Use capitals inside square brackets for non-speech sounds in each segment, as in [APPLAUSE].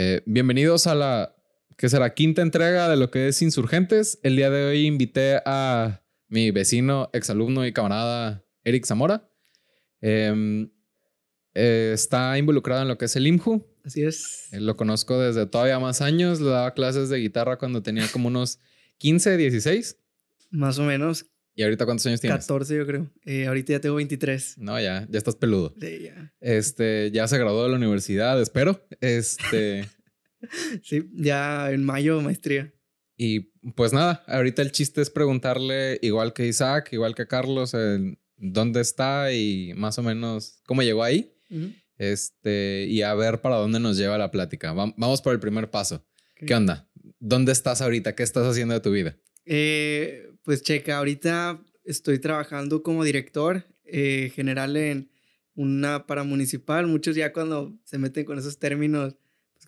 Eh, bienvenidos a la que será quinta entrega de lo que es Insurgentes. El día de hoy invité a mi vecino, exalumno y camarada Eric Zamora. Em, eh, está involucrado en lo que es el IMJU. Así es. Eh, lo conozco desde todavía más años. Le daba clases de guitarra cuando tenía como unos 15, 16. Más o menos. ¿Y ahorita cuántos años tienes? 14, yo creo. Eh, ahorita ya tengo 23. No, ya, ya estás peludo. Sí, ya. Este, ya se graduó de la universidad, espero. Este. [LAUGHS] [LAUGHS] sí, ya en mayo maestría. Y pues nada, ahorita el chiste es preguntarle, igual que Isaac, igual que Carlos, dónde está y más o menos cómo llegó ahí. Este, y a ver para dónde nos lleva la plática. Vamos por el primer paso. ¿Qué onda? ¿Dónde estás ahorita? ¿Qué estás haciendo de tu vida? Eh, pues checa, ahorita estoy trabajando como director eh, general en una paramunicipal. Muchos ya cuando se meten con esos términos,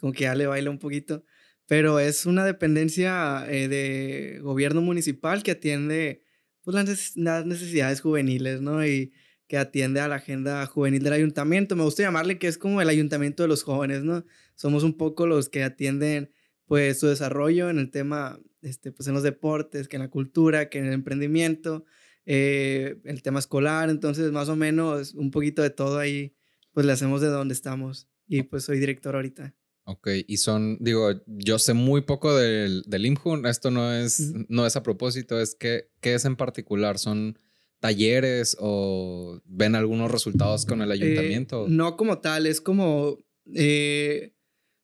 como que ya le baila un poquito. Pero es una dependencia eh, de gobierno municipal que atiende pues, las necesidades juveniles, ¿no? Y que atiende a la agenda juvenil del ayuntamiento. Me gusta llamarle que es como el ayuntamiento de los jóvenes, ¿no? Somos un poco los que atienden pues su desarrollo en el tema, este, pues en los deportes, que en la cultura, que en el emprendimiento, eh, el tema escolar, entonces más o menos un poquito de todo ahí, pues le hacemos de donde estamos y pues soy director ahorita. Ok, y son, digo, yo sé muy poco del, del IMJU, esto no es, no es a propósito, es que, ¿qué es en particular? ¿Son talleres o ven algunos resultados con el eh, ayuntamiento? no como tal, es como, eh,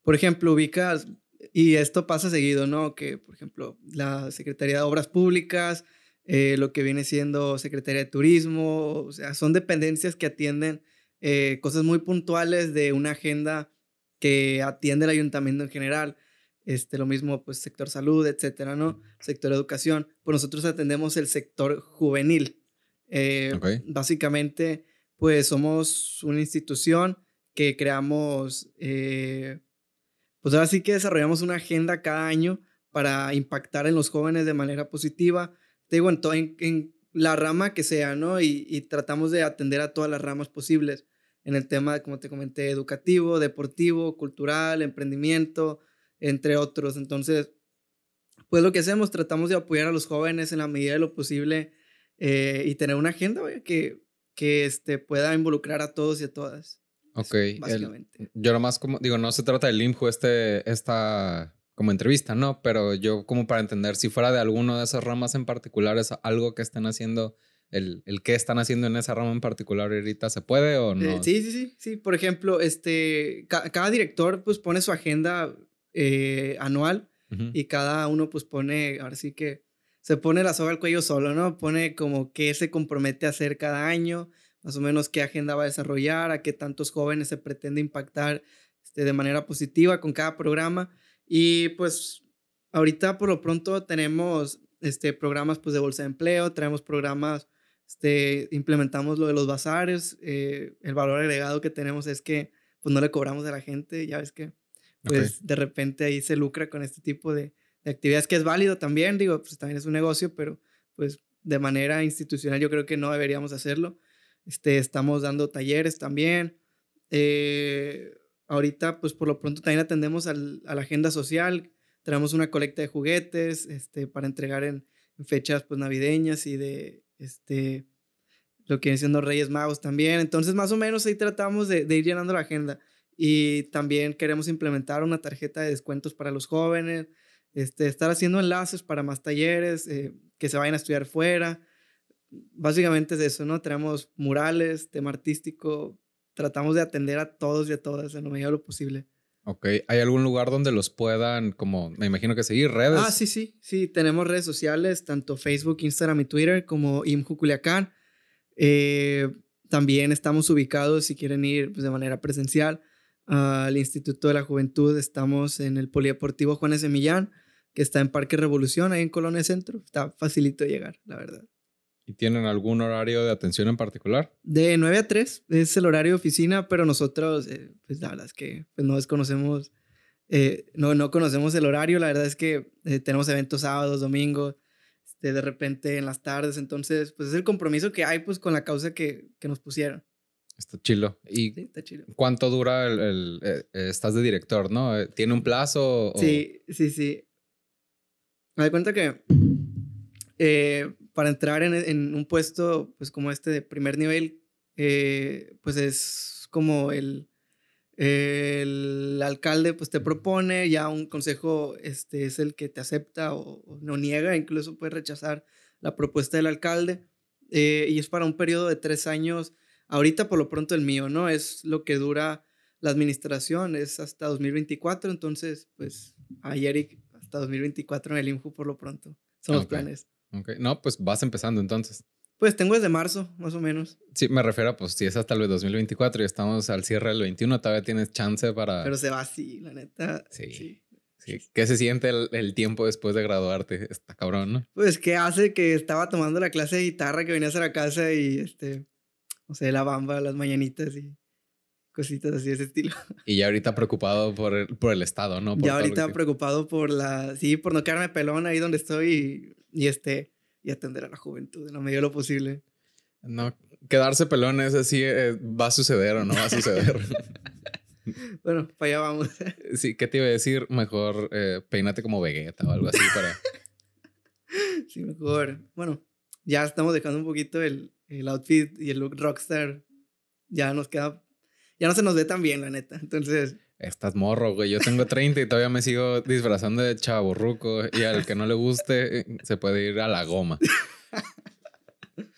por ejemplo, ubicas, y esto pasa seguido, ¿no? Que, por ejemplo, la Secretaría de Obras Públicas, eh, lo que viene siendo Secretaría de Turismo, o sea, son dependencias que atienden cosas muy puntuales de una agenda que atiende el ayuntamiento en general. Este, lo mismo, pues, sector salud, etcétera, ¿no? Sector educación. Pues nosotros atendemos el sector juvenil. Eh, básicamente, pues somos una institución que creamos, eh, pues ahora sí que desarrollamos una agenda cada año para impactar en los jóvenes de manera positiva. Te digo, en, en, la rama que sea, ¿no? Y, tratamos de atender a todas las ramas posibles en el tema, como te comenté, educativo, deportivo, cultural, emprendimiento, entre otros. Entonces, pues lo que hacemos, tratamos de apoyar a los jóvenes en la medida de lo posible eh, y tener una agenda que, que este, pueda involucrar a todos y a todas. Ok. básicamente. yo nomás como, digo, no se trata del IMJU este, esta como entrevista, ¿no? Pero yo como para entender si fuera de alguna de esas ramas en particular es algo que están haciendo, el, el qué están haciendo en esa rama en particular ahorita, ¿se puede o no? Eh, sí, sí, sí, sí. Por ejemplo, este, cada director pues pone su agenda eh, anual y cada uno pues pone, ahora sí que se pone la soga al cuello solo, ¿no? Pone como qué se compromete a hacer cada año, más o menos qué agenda va a desarrollar, a qué tantos jóvenes se pretende impactar este, de manera positiva con cada programa. Y pues ahorita por lo pronto tenemos este, programas pues, de bolsa de empleo, tenemos programas, este, implementamos lo de los bazares, eh, el valor agregado que tenemos es que pues no le cobramos a la gente, ya ves que pues de repente ahí se lucra con este tipo de, de actividades, que es válido también, digo, pues también es un negocio, pero pues de manera institucional yo creo que no deberíamos hacerlo. Este, estamos dando talleres también. Eh, ahorita, pues por lo pronto también atendemos al, a la agenda social. Tenemos una colecta de juguetes este, para entregar en, fechas pues, navideñas y de este, lo que vienen siendo Reyes Magos también. Entonces, más o menos ahí tratamos de, de ir llenando la agenda. Y también queremos implementar una tarjeta de descuentos para los jóvenes este, estar haciendo enlaces para más talleres, eh, que se vayan a estudiar fuera. Básicamente es eso, ¿no? Tenemos murales, tema artístico, tratamos de atender a todos y a todas en lo mejor lo posible. Ok, ¿hay algún lugar donde los puedan, como, me imagino que seguir, redes? Ah, sí, sí, sí, tenemos redes sociales, tanto Facebook, Instagram y Twitter, como IMJU Culiacán. Eh, también estamos ubicados, si quieren ir pues, de manera presencial, al Instituto de la Juventud. Estamos en el Polideportivo Juanes de Millán que está en Parque Revolución, ahí en Colonia Centro. Está facilito llegar, la verdad. ¿Y tienen algún horario de atención en particular? De 9 a 3 es el horario de oficina, pero nosotros, eh, pues la verdad es que pues, no desconocemos, eh, no, no conocemos el horario. La verdad es que eh, tenemos eventos sábados, domingos, este, de repente en las tardes. Entonces, pues es el compromiso que hay pues con la causa que, que nos pusieron. Está chilo. ¿Y Sí, está chido. cuánto dura el, el- eh, eh, estás de director, no? Eh, ¿Tiene un plazo? o- Sí, sí, sí. Me doy cuenta que eh, para entrar en, en un puesto, pues como este de primer nivel, eh, pues es como el, el alcalde pues te propone, ya un consejo este, es el que te acepta o, o no niega, incluso puede rechazar la propuesta del alcalde. eh, y es para un periodo de tres años. Ahorita por lo pronto el mío, ¿no? Es lo que dura la administración, es hasta 2024, entonces pues ahí Eric, hasta 2024 en el INJU por lo pronto. Son los planes. Ok. No, pues vas empezando entonces. Pues tengo desde marzo, más o menos. Sí, me refiero a, pues, si es hasta el 2024 y estamos al cierre del 21, todavía tienes chance para... Pero se va así, la neta. Sí. sí. Sí. ¿Qué se siente el, el tiempo después de graduarte? Está cabrón, ¿no? Pues que hace que estaba tomando la clase de guitarra que venía a hacer a casa y este, no sé, la bamba, las mañanitas y cositas así de ese estilo. [LAUGHS] Y ya ahorita preocupado por el, por el estado, ¿no? Por ya ahorita preocupado por la, sí, por no quedarme pelón ahí donde estoy y, y este, y atender a la juventud en la medida de lo posible. No, quedarse pelón es así, eh, va a suceder o no va a suceder. [LAUGHS] Bueno, para allá vamos. [LAUGHS] sí, ¿qué te iba a decir? Mejor eh, peínate como Vegeta o algo así para... sí, mejor. Bueno, ya estamos dejando un poquito el, el outfit y el look rockstar. Ya nos queda, ya no se nos ve tan bien, la neta. Entonces, Estás morro, güey. Yo tengo 30 y todavía me sigo disfrazando de chaburruco. Y al que no le guste, se puede ir a la goma.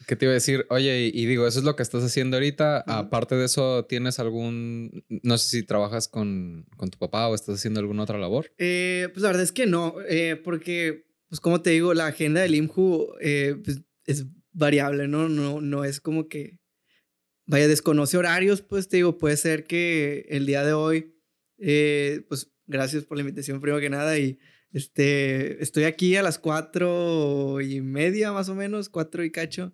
¿Qué te iba a decir? Oye, y, y digo, eso es lo que estás haciendo ahorita. Aparte de eso, ¿tienes algún... No sé si trabajas con, con tu papá o estás haciendo alguna otra labor? Eh, pues la verdad es que no, eh, porque, pues como te digo, la agenda del IMJU eh, pues, es variable, ¿no? ¿no? No es como que, vaya, desconoce horarios, pues te digo, puede ser que el día de hoy, eh, pues gracias por la invitación primero que nada y este, estoy aquí a las cuatro y media más o menos, cuatro y cacho,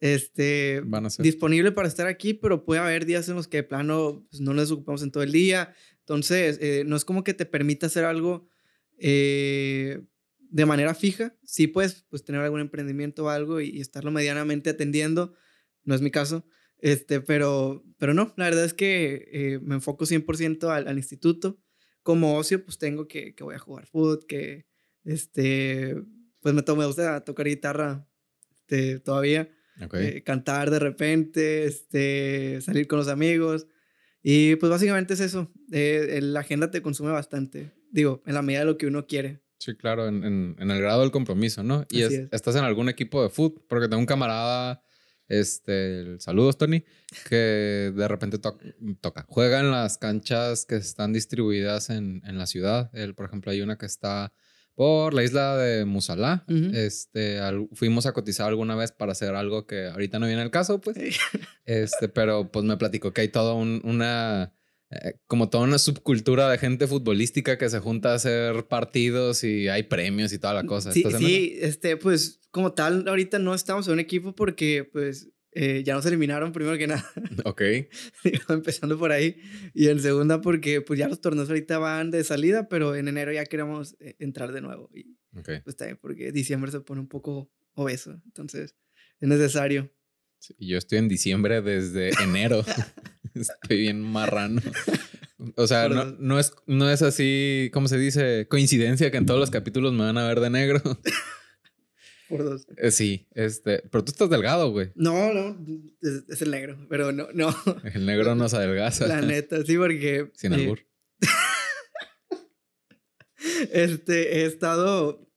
este, Van a ser. disponible para estar aquí, pero puede haber días en los que de plano pues, no nos ocupamos en todo el día. Entonces, eh, no es como que te permita hacer algo eh, de manera fija. Sí puedes pues, tener algún emprendimiento o algo y, y estarlo medianamente atendiendo. No es mi caso. Este, pero, pero no, la verdad es que eh, me enfoco 100% al, al instituto. Como ocio, pues tengo que, que voy a jugar fútbol, que este, pues me, to- me gusta tocar guitarra este, todavía eh, cantar de repente, este, salir con los amigos. Y pues básicamente es eso. Eh, la agenda te consume bastante. Digo, en la medida de lo que uno quiere. Sí, claro, en, en- en el grado del compromiso, ¿no? Y es- es. estás en algún equipo de fútbol, porque tengo un camarada, este, saludos Tony, que de repente to- toca, juega en las canchas que están distribuidas en, en la ciudad. Él, por ejemplo, hay una que está por la isla de Musalá. Este, al- fuimos a cotizar alguna vez para hacer algo que ahorita no viene el caso, pues. [LAUGHS] Este, pero pues me platicó que hay toda un- una, eh, como toda una subcultura de gente futbolística que se junta a hacer partidos y hay premios y toda la cosa. Sí, ¿Estás en sí, este, pues como tal, ahorita no estamos en un equipo porque pues eh, ya nos eliminaron primero que [LAUGHS] nada. Ok. [LAUGHS] Empezando por ahí. Y en segunda porque pues ya los torneos ahorita van de salida, pero en enero ya queremos eh, entrar de nuevo. Y Ok. pues también porque diciembre se pone un poco obeso. Entonces es necesario. Sí, yo estoy en diciembre desde enero. [LAUGHS] [LAUGHS] estoy bien marrano. [LAUGHS] O sea, no, no es, no es así, ¿cómo se dice? Coincidencia que en todos los capítulos me van a ver de negro. [LAUGHS] Por dos. Eh, sí, este, pero tú estás delgado, güey. No, no, es, es el negro, pero no, no, El negro nos adelgaza. la neta, sí, porque... Sin eh, albur. Este, he estado,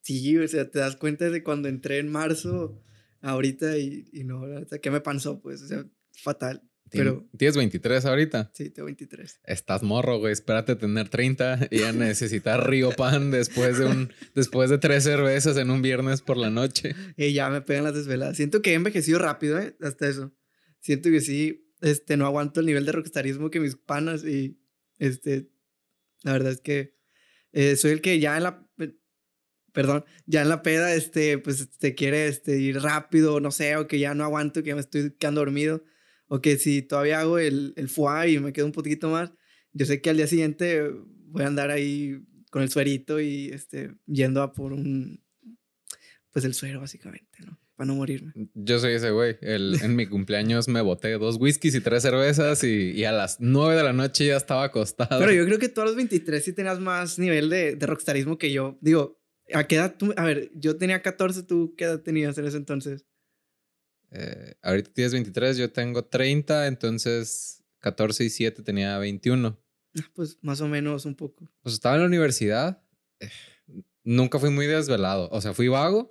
sí, o sea, te das cuenta de cuando entré en marzo, ahorita, y, y no, ¿qué me pasó? Pues, o sea, fatal, pero Tienes 23 ahorita. sí, tengo 23. Estás morro, güey. Espérate tener 30 y a necesitar Río Pan después de un [LAUGHS] después de tres cervezas en un viernes por la noche. Y ya me pegan las desveladas. Siento que he envejecido rápido, ¿eh? Hasta eso. Siento que sí, este, no aguanto el nivel de rockstarismo que mis panas y, este, la verdad es que eh, soy el que ya en la, perdón, ya en la peda, este, pues, te quiere, este, ir rápido, no sé, o que ya no aguanto, que ya me estoy quedando dormido, o que si todavía hago el, el foie y me quedo un poquito más, yo sé que al día siguiente voy a andar ahí con el suerito y, este, yendo a por un, pues, el suero, básicamente, ¿no? para no morirme. Yo soy ese güey. en mi cumpleaños me boté dos whiskies y tres cervezas y, a las nueve de la noche ya estaba acostado. Pero yo creo que tú a los 23 sí tenías más nivel de, de rockstarismo que yo. Digo, ¿a qué edad tú? A ver, yo tenía 14, ¿tú qué edad tenías en ese entonces? Eh, ahorita tienes 23, yo tengo 30, entonces 14 y 7 tenía 21. Ah, pues más o menos un poco. Pues estaba en la universidad. Eh, nunca fui muy desvelado. O sea, fui vago.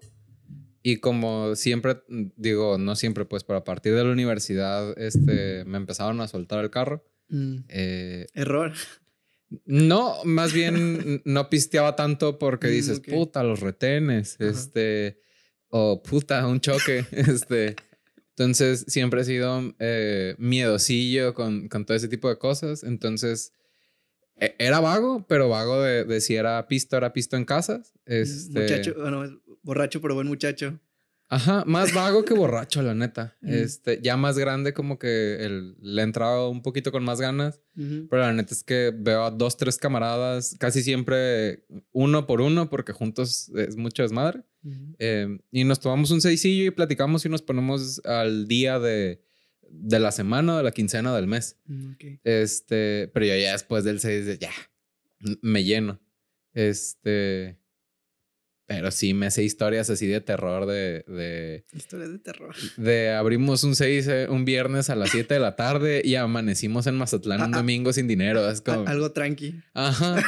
Y como siempre, digo, no siempre, pues, pero a partir de la universidad, este, me empezaron a soltar el carro. Mm. Eh, Error. No, más bien [LAUGHS] no pisteaba tanto porque mm, dices, puta, los retenes, este, o puta, un choque, [LAUGHS] este. Entonces, siempre he sido eh, miedosillo con, con todo ese tipo de cosas. Entonces, e, era vago, pero vago de, si era pisto, era pisto en casas. Este... Muchacho, bueno, borracho, pero buen muchacho. Ajá, más vago que borracho, la neta. [LAUGHS] Este, ya más grande, como que el, le he entrado un poquito con más ganas. Pero la neta es que veo a dos, tres camaradas, casi siempre uno por uno, porque juntos es mucho desmadre. Em, y nos tomamos un seisillo y platicamos y nos ponemos al día de de la semana de la quincena del mes. Mm, este, pero yo ya después del 6, ya, me lleno. Este, pero sí me sé historias así de terror de... de historias de terror. De abrimos un 6 eh, un viernes a las 7 de la tarde y amanecimos en Mazatlán un ah, ah. domingo sin dinero. Es como... Algo tranqui. Ajá.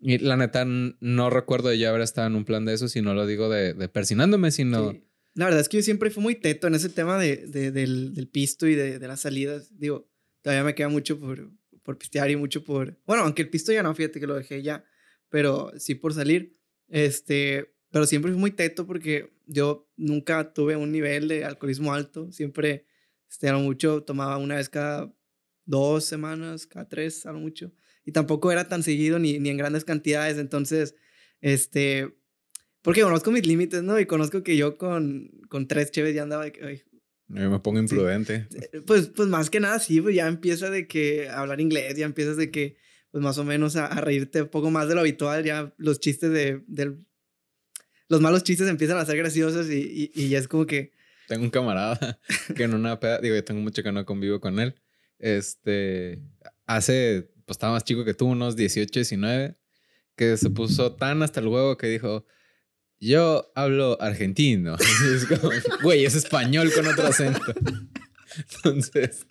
Y la neta no recuerdo de ya haber estado en un plan de eso, si no lo digo de, de persinándome, sino... La verdad es que yo siempre fui muy teto en ese tema de, del, del, pisto y de, de, las salidas. Digo, todavía me queda mucho por, por pistear y mucho por... Bueno, aunque el pisto ya no, fíjate que lo dejé ya, pero sí por salir. Este, pero siempre fui muy teto porque yo nunca tuve un nivel de alcoholismo alto. Siempre, este, mucho, tomaba una vez cada dos semanas, cada tres, a mucho. Y tampoco era tan seguido ni, ni en grandes cantidades. Entonces, este, porque conozco mis límites, ¿no? Y conozco que yo con, con tres cheves ya andaba de que, me pongo imprudente. Pues, pues más que nada, sí, pues ya empieza de que hablar inglés, ya empiezas de que, pues más o menos a, reírte un poco más de lo habitual, ya los chistes de, del... Los malos chistes empiezan a ser graciosos y, y, ya es como que... Tengo un camarada [LAUGHS] que en una peda, digo, yo tengo mucho que no convivo con él, este, hace, pues estaba más chico que tú, unos 18, 19, que se puso tan hasta el huevo que dijo, yo hablo argentino. [LAUGHS] es como, güey, es español con otro acento. [LAUGHS] Entonces,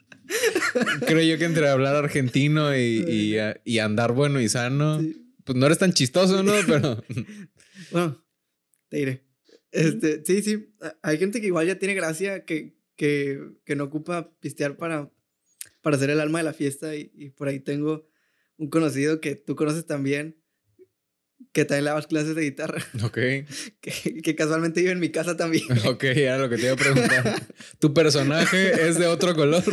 creo yo que entre hablar argentino y, y, andar bueno y sano, pues no eres tan chistoso, ¿no? [LAUGHS] Pero. Bueno, te diré. Este, sí, sí. Hay gente que igual ya tiene gracia, que, que, que no ocupa pistear para, para ser el alma de la fiesta. Y, y por ahí tengo un conocido que tú conoces también, que también le clases de guitarra. [LAUGHS] Ok. [LAUGHS] Que, que, casualmente vive en mi casa también. [LAUGHS] Ok, era lo que te iba a preguntar. ¿Tu personaje es de otro color?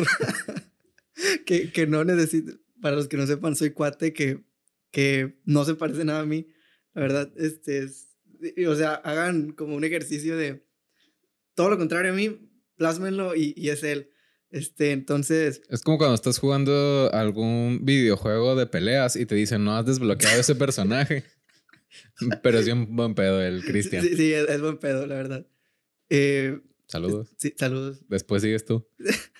que, que no necesito. Para los que no sepan, soy cuate que, que no se parece nada a mí. La verdad, este es. O sea, hagan como un ejercicio de todo lo contrario a mí, plásmenlo y, y es él. Este, entonces. Es como cuando estás jugando algún videojuego de peleas y te dicen no has desbloqueado ese personaje. [LAUGHS] Pero sí un buen pedo el Cristian. Sí, sí, es, buen pedo, la verdad. Eh, saludos. Sí, saludos. Después sigues tú. [LAUGHS]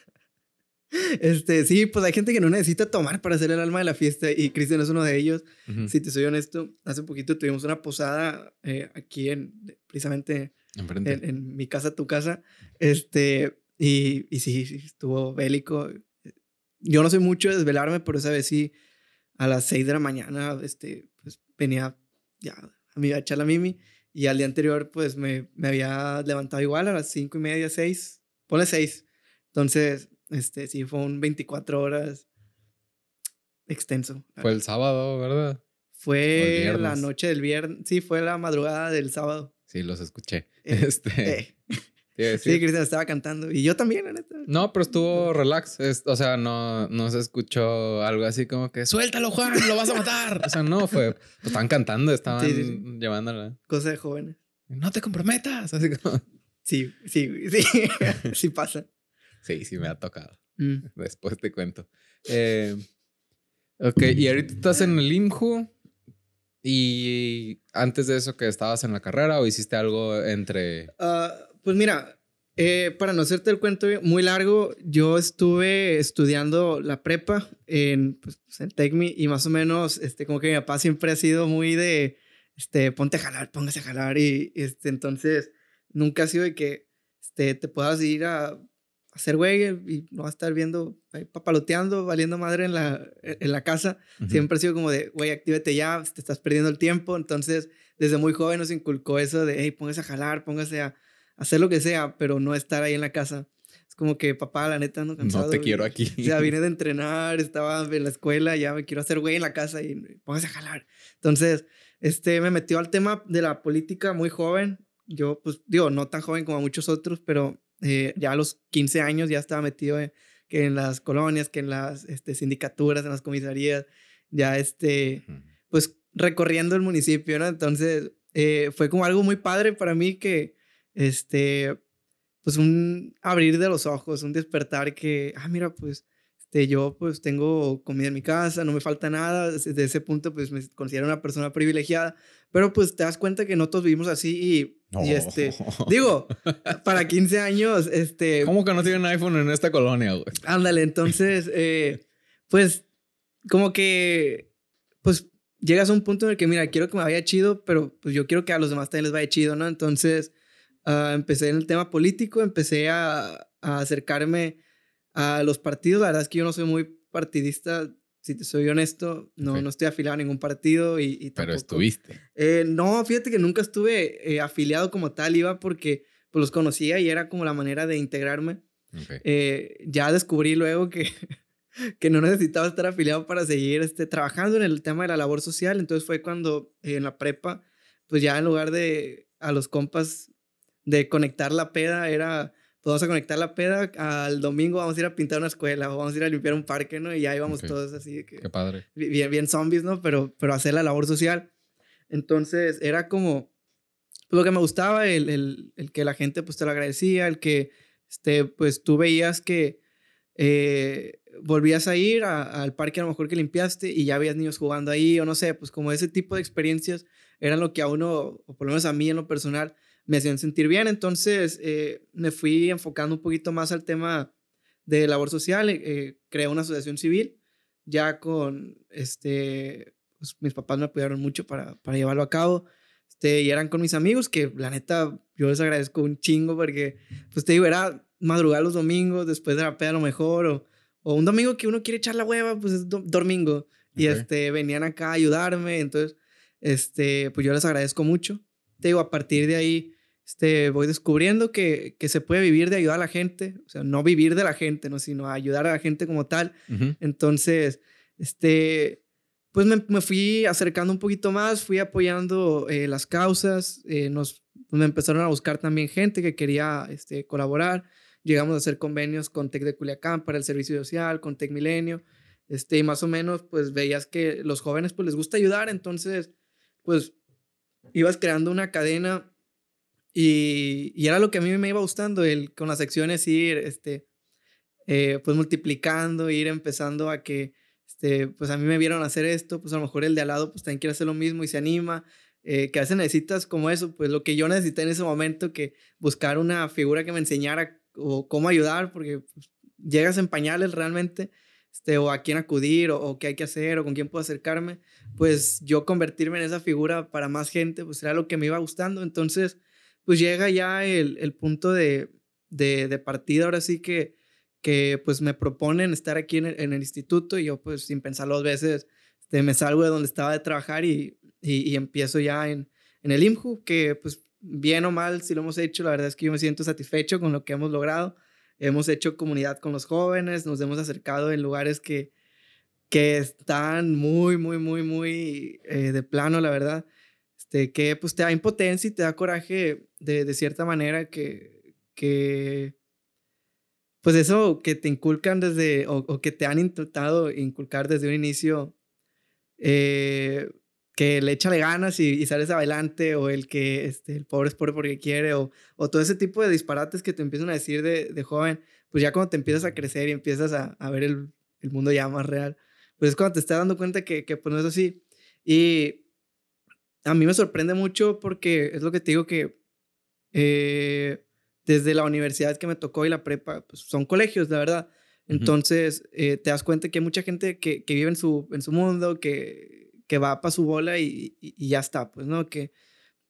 Este, sí, pues hay gente que no necesita tomar para ser el alma de la fiesta y Cristian es uno de ellos. Si te soy honesto, hace poquito tuvimos una posada eh, aquí en, precisamente en, en, mi casa, tu casa. Este, y, y sí, sí, estuvo bélico. Yo no soy mucho de desvelarme, pero esa vez sí, a las 6 de la mañana, este, pues venía ya a mí a echar la mimi. Y al día anterior, pues me, me había levantado igual a las cinco y media, seis, ponle seis. Entonces, este, sí, fue un 24 horas extenso. Fue el sábado, ¿verdad? Fue la noche del viernes, sí, fue la madrugada del sábado. Sí, los escuché. [LAUGHS] Eh, este. Eh. Sí, Cristian estaba cantando. Y yo también, la neta. No, pero estuvo relax. o sea, no, no se escuchó algo así como que suéltalo, Juan, lo vas a matar. o sea, no, fue. Pues, estaban cantando, estaban llevándola. Cosa de jóvenes. No te comprometas. Así como. Sí, sí, sí. [LAUGHS] sí pasa. Sí, sí me ha tocado. Mm. Después te cuento. Eh, ok, y ahorita estás en el IMJU. Y antes de eso, que estabas en la carrera o hiciste algo entre. Ah, Pues mira, eh, para no hacerte el cuento muy largo, yo estuve estudiando la prepa en, pues, en TECMI y más o menos, este, como que mi papá siempre ha sido muy de, este, ponte a jalar, póngase a jalar y, este, entonces nunca ha sido de que, este, te puedas ir a hacer güey y no vas a estar viendo, papaloteando, valiendo madre en la, en la casa. Siempre ha sido como de, güey, actívate ya, te estás perdiendo el tiempo. Entonces, desde muy joven nos inculcó eso de, hey, póngase a jalar, póngase a hacer lo que sea, pero no estar ahí en la casa. Es como que, papá, la neta, no cansado. No te quiero aquí. O sea, vine de [LAUGHS] entrenar, estaba en la escuela, ya me quiero hacer güey en la casa y póngase a jalar. Entonces, este, me metió al tema de la política muy joven. Yo, pues, digo, no tan joven como muchos otros, pero eh, ya a los 15 años ya estaba metido en, que en las colonias, que en las este, sindicaturas, en las comisarías, ya este, pues recorriendo el municipio, ¿no? Entonces, eh, fue como algo muy padre para mí que, este, pues un abrir de los ojos, un despertar que, ah, mira, pues, este, yo pues tengo comida en mi casa, no me falta nada, desde ese punto pues me considero una persona privilegiada, pero pues te das cuenta que no todos vivimos así y, este, digo, [LAUGHS] para 15 años, este... ¿Cómo que no tienen iPhone en esta colonia, güey? Ándale, entonces, eh, pues, como que, pues, llegas a un punto en el que, mira, quiero que me vaya chido, pero pues yo quiero que a los demás también les vaya chido, ¿no? Entonces, uh, empecé en el tema político, empecé a, a, acercarme a los partidos. La verdad es que yo no soy muy partidista, si te soy honesto, no, no estoy afiliado a ningún partido y, y Pero estuviste. Eh, no, fíjate que nunca estuve eh, afiliado como tal, iba porque pues, los conocía y era como la manera de integrarme. Eh, ya descubrí luego que, [LAUGHS] que no necesitaba estar afiliado para seguir este, trabajando en el tema de la labor social. Entonces fue cuando en la prepa, pues ya en lugar de a los compas de conectar la peda, era pues vamos a conectar la peda al domingo, vamos a ir a pintar una escuela o vamos a ir a limpiar un parque, ¿no? Y ya íbamos todos así. Que, Qué padre. Bien, bien zombies, ¿no? Pero, pero hacer la labor social. Entonces era como pues, lo que me gustaba, el, el, el, que la gente pues te lo agradecía, el que este, pues tú veías que eh, volvías a ir al parque a lo mejor que limpiaste y ya habías niños jugando ahí o no sé, pues como ese tipo de experiencias eran lo que a uno, o por lo menos a mí en lo personal, me hacían sentir bien. Entonces eh, me fui enfocando un poquito más al tema de labor social. Eh, creé una asociación civil ya con, este, pues, mis papás me apoyaron mucho para, para llevarlo a cabo. Este, y eran con mis amigos que la neta yo les agradezco un chingo porque, pues te digo, era madrugar los domingos después de la peda a lo mejor o, o un domingo que uno quiere echar la hueva, pues es domingo. Y este, venían acá a ayudarme. Entonces, este, pues yo les agradezco mucho. Te digo, a partir de ahí, este, voy descubriendo que, que, se puede vivir de ayudar a la gente, o sea, no vivir de la gente, ¿no? sino ayudar a la gente como tal. Entonces, este, pues me, me, fui acercando un poquito más, fui apoyando eh, las causas, eh, nos, me empezaron a buscar también gente que quería este, colaborar, llegamos a hacer convenios con Tec de Culiacán para el servicio social, con Tec Milenio, este, y más o menos, pues veías que los jóvenes pues les gusta ayudar, entonces, pues ibas creando una cadena y, y, era lo que a mí me iba gustando, el con las acciones ir, este, eh, pues multiplicando, ir empezando a que, este, pues a mí me vieron hacer esto, pues a lo mejor el de al lado pues también quiere hacer lo mismo y se anima, eh, que a veces necesitas como eso, pues lo que yo necesité en ese momento, que buscar una figura que me enseñara o cómo ayudar, porque pues, llegas en pañales realmente, este, o a quién acudir, o, o, qué hay que hacer, o con quién puedo acercarme, pues yo convertirme en esa figura para más gente, pues era lo que me iba gustando, entonces pues llega ya el, el punto de, de, de, partida, ahora sí que, que pues me proponen estar aquí en el, en el, instituto y yo pues sin pensar dos veces este, me salgo de donde estaba de trabajar y, y, y, empiezo ya en, en el IMJU, que pues bien o mal, si lo hemos hecho, la verdad es que yo me siento satisfecho con lo que hemos logrado. Hemos hecho comunidad con los jóvenes, nos hemos acercado en lugares que, que están muy, muy, muy, muy eh, de plano, la verdad. Este, que pues te da impotencia y te da coraje de, de cierta manera que, que, pues eso que te inculcan desde, o, que te han intentado inculcar desde un inicio, eh, que le échale ganas y, y, sales adelante, o el que este, el pobre es pobre porque quiere, o, o todo ese tipo de disparates que te empiezan a decir de, de joven, pues ya cuando te empiezas a crecer y empiezas a, a ver el, el, mundo ya más real, pues es cuando te estás dando cuenta que, que pues no es así. Y a mí me sorprende mucho porque es lo que te digo que eh, desde la universidad que me tocó y la prepa, pues son colegios, la verdad. Entonces, eh, te das cuenta que hay mucha gente que, que vive en su, en su mundo, que, que va para su bola y, y, ya está, pues, ¿no? Que,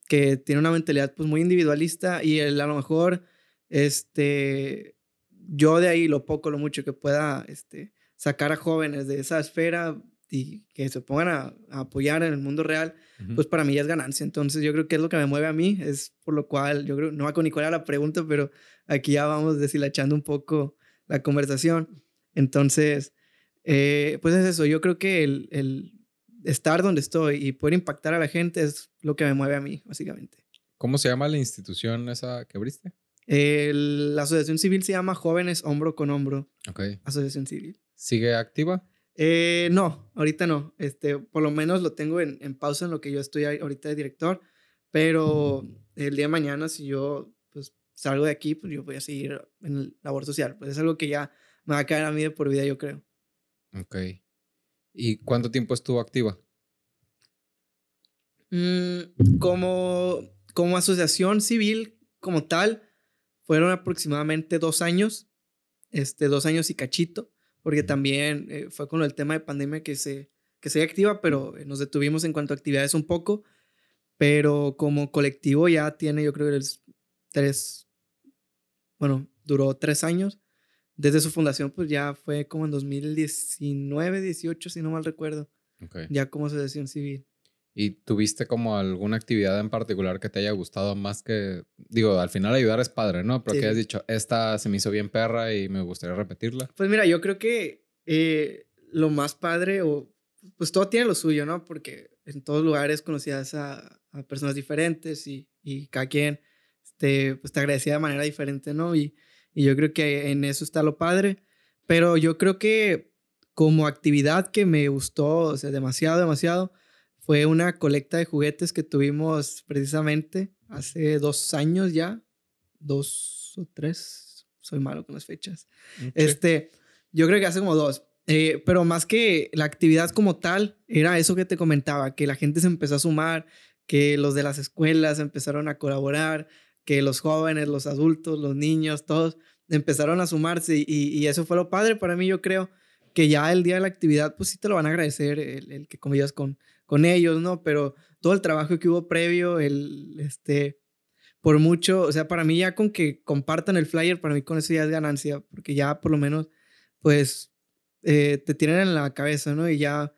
que tiene una mentalidad, pues, muy individualista y a lo mejor, este, yo de ahí, lo poco, lo mucho que pueda, este, sacar a jóvenes de esa esfera y que se pongan a, apoyar en el mundo real, pues para mí ya es ganancia. Entonces yo creo que es lo que me mueve a mí, es por lo cual yo creo, no va con Nicolás la pregunta, pero aquí ya vamos deshilachando un poco la conversación. Entonces, eh, pues es eso, yo creo que el, el, estar donde estoy y poder impactar a la gente es lo que me mueve a mí, básicamente. ¿Cómo se llama la institución esa que abriste? la asociación civil se llama Jóvenes Hombro con Hombro. Ok. Asociación civil. ¿Sigue activa? Eh, no, ahorita no. Este, por lo menos lo tengo en, en, pausa en lo que yo estoy ahorita de director. Pero el día de mañana, si yo pues, salgo de aquí, pues yo voy a seguir en el labor social. Pues es algo que ya me va a caer a mí de por vida, yo creo. Ok. ¿Y cuánto tiempo estuvo activa? Mm, como, como asociación civil, como tal, fueron aproximadamente dos años, este, dos años y cachito porque también eh, fue con el tema de pandemia que se, que se activa, pero eh, nos detuvimos en cuanto a actividades un poco, pero como colectivo ya tiene, yo creo que es tres, bueno, duró tres años. Desde su fundación, pues ya fue como en 2019, 18, si no mal recuerdo. Ya como asociación civil. ¿Y tuviste como alguna actividad en particular que te haya gustado más que, digo, al final ayudar es padre, ¿no? Pero que has dicho, esta se me hizo bien perra y me gustaría repetirla. Pues mira, yo creo que eh, lo más padre, o pues todo tiene lo suyo, ¿no? Porque en todos lugares conocías a, a personas diferentes y, y, cada quien este, pues te agradecía de manera diferente, ¿no? Y, y yo creo que en eso está lo padre. Pero yo creo que como actividad que me gustó, o sea, demasiado, demasiado, fue una colecta de juguetes que tuvimos precisamente hace dos años ya, dos o tres, soy malo con las fechas. Este, yo creo que hace como dos. Eh, pero más que la actividad como tal, era eso que te comentaba, que la gente se empezó a sumar, que los de las escuelas empezaron a colaborar, que los jóvenes, los adultos, los niños, todos empezaron a sumarse y, y eso fue lo padre para mí, yo creo, que ya el día de la actividad, pues sí te lo van a agradecer el, el que convivas con, con ellos, ¿no? Pero todo el trabajo que hubo previo, el, este, por mucho, o sea, para mí ya con que compartan el flyer, para mí con eso ya es ganancia, porque ya por lo menos, pues, eh, te tienen en la cabeza, ¿no? Y ya,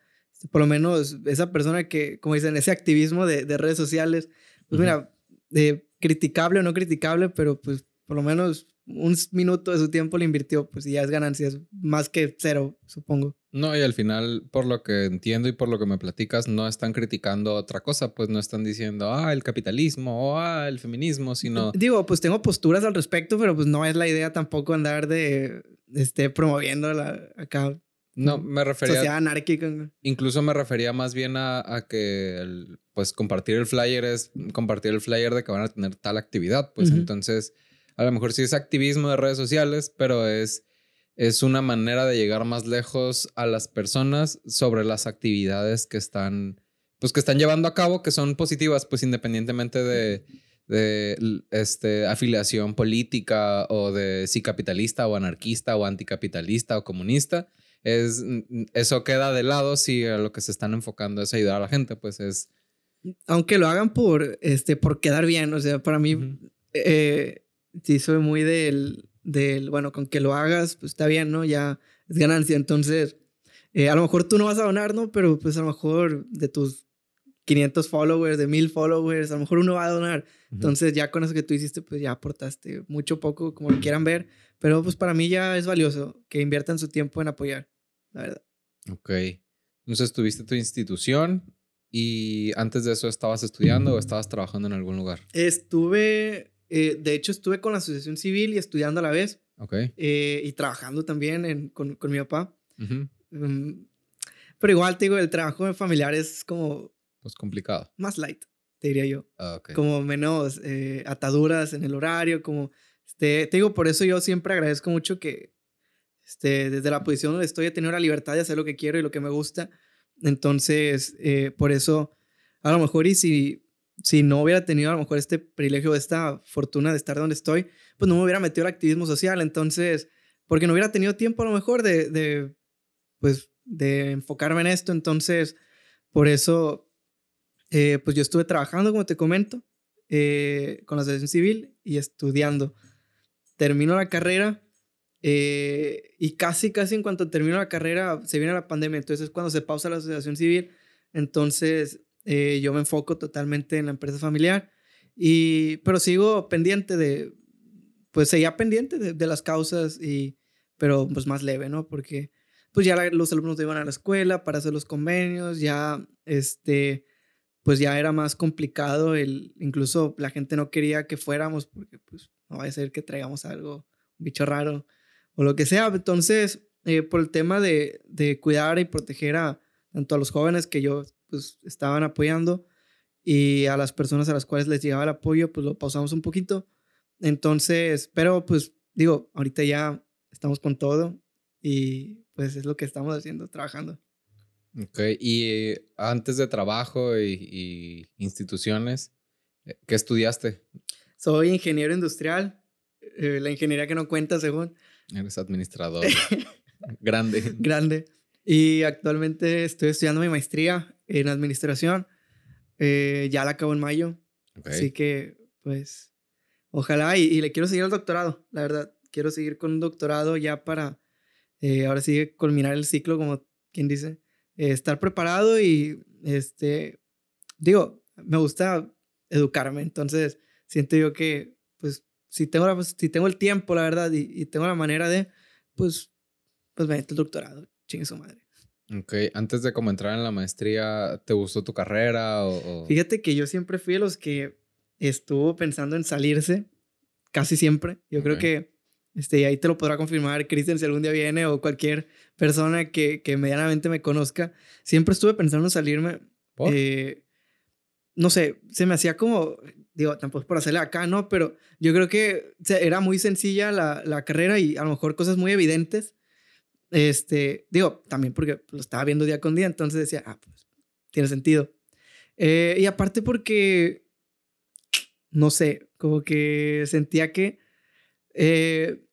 por lo menos, esa persona que, como dicen, ese activismo de, de redes sociales, pues mira, de criticable o no criticable, pero pues por lo menos un minuto de su tiempo le invirtió, pues ya es ganancia, más que cero, supongo. No, y al final, por lo que entiendo y por lo que me platicas, no están criticando otra cosa, pues no están diciendo, ah, el capitalismo o ah, el feminismo, sino... Digo, pues tengo posturas al respecto, pero pues no es la idea tampoco andar de, este, promoviendo la, acá. No, me refería... Sociedad anárquica. Incluso me refería más bien a, a que, el, pues compartir el flyer es compartir el flyer de que van a tener tal actividad, pues entonces a lo mejor sí es activismo de redes sociales, pero es, es una manera de llegar más lejos a las personas sobre las actividades que están, pues que están llevando a cabo, que son positivas, pues independientemente de, de este, afiliación política o de si capitalista o anarquista o anticapitalista o comunista. Es, eso queda de lado si a lo que se están enfocando es ayudar a la gente, pues es... Aunque lo hagan por, este, por quedar bien, o sea, para mí sí soy muy del, del, bueno, con que lo hagas, pues está bien, ¿no? Ya es ganancia. Entonces, eh, a lo mejor tú no vas a donar, ¿no? Pero pues a lo mejor de tus 500 followers, de 1000 followers, a lo mejor uno va a donar. Entonces, ya con eso que tú hiciste, pues ya aportaste mucho, poco, como lo quieran ver. Pero pues para mí ya es valioso que inviertan su tiempo en apoyar, la verdad. Ok. Entonces, tuviste tu institución y antes de eso estabas estudiando o estabas trabajando en algún lugar? Estuve eh, de hecho, estuve con la asociación civil y estudiando a la vez. Ok. Eh, y trabajando también con, con, mi papá. Mm, pero igual, te digo, el trabajo familiar es como... Pues complicado. Más light, te diría yo. Ah, como menos eh, ataduras en el horario, como... Este, te digo, por eso yo siempre agradezco mucho que este, desde la posición donde estoy he tenido la libertad de hacer lo que quiero y lo que me gusta. Entonces, por eso, a lo mejor y si si no hubiera tenido a lo mejor este privilegio, esta fortuna de estar donde estoy, pues no me hubiera metido al activismo social. Entonces, porque no hubiera tenido tiempo a lo mejor de, de pues, de enfocarme en esto. Entonces, por eso, eh, pues yo estuve trabajando, como te comento, eh, con la asociación civil y estudiando. Termino la carrera eh, y casi, casi en cuanto termino la carrera se viene la pandemia. Entonces es cuando se pausa la asociación civil. Entonces yo me enfoco totalmente en la empresa familiar. Y, pero sigo pendiente de, pues seguía pendiente de, de las causas y, pero pues más leve, ¿no? Porque pues ya los alumnos iban a la escuela para hacer los convenios, ya este, pues ya era más complicado, el, incluso la gente no quería que fuéramos porque pues no va a ser que traigamos algo, un bicho raro o lo que sea. Entonces, eh, por el tema de, de, cuidar y proteger a tanto a los jóvenes que yo pues estaban apoyando y a las personas a las cuales les llegaba el apoyo, pues lo pausamos un poquito. Entonces, pero pues digo, ahorita ya estamos con todo y pues es lo que estamos haciendo, trabajando. Ok, y antes de trabajo y, instituciones, eh, ¿qué estudiaste? Soy ingeniero industrial, eh, la ingeniería que no cuenta según. Eres administrador. [LAUGHS] Grande. Grande. Y actualmente estoy estudiando mi maestría en administración. Eh, ya la acabo en mayo. Así que, pues, ojalá. Y, y, le quiero seguir al doctorado, la verdad. Quiero seguir con un doctorado ya para eh, ahora sí culminar el ciclo, como quien dice, eh, estar preparado y, este, digo, me gusta educarme, entonces siento yo que, pues, si tengo, si tengo el tiempo, la verdad, y, tengo la manera de, pues, pues me meto el doctorado, chingue su madre. Ok, antes de como entrar en la maestría, ¿te gustó tu carrera o, Fíjate que yo siempre fui de los que estuvo pensando en salirse, casi siempre. Yo creo que este, ahí te lo podrá confirmar Cristian si algún día viene o cualquier persona que, que medianamente me conozca. Siempre estuve pensando en salirme. Eh, no sé, se me hacía como, digo, tampoco es por hacerle acá, ¿no? Pero yo creo que era muy sencilla la, la carrera y a lo mejor cosas muy evidentes. Este, digo, también porque lo estaba viendo día con día, entonces decía, ah, pues tiene sentido. Eh, y aparte porque, no sé, como que sentía que eh,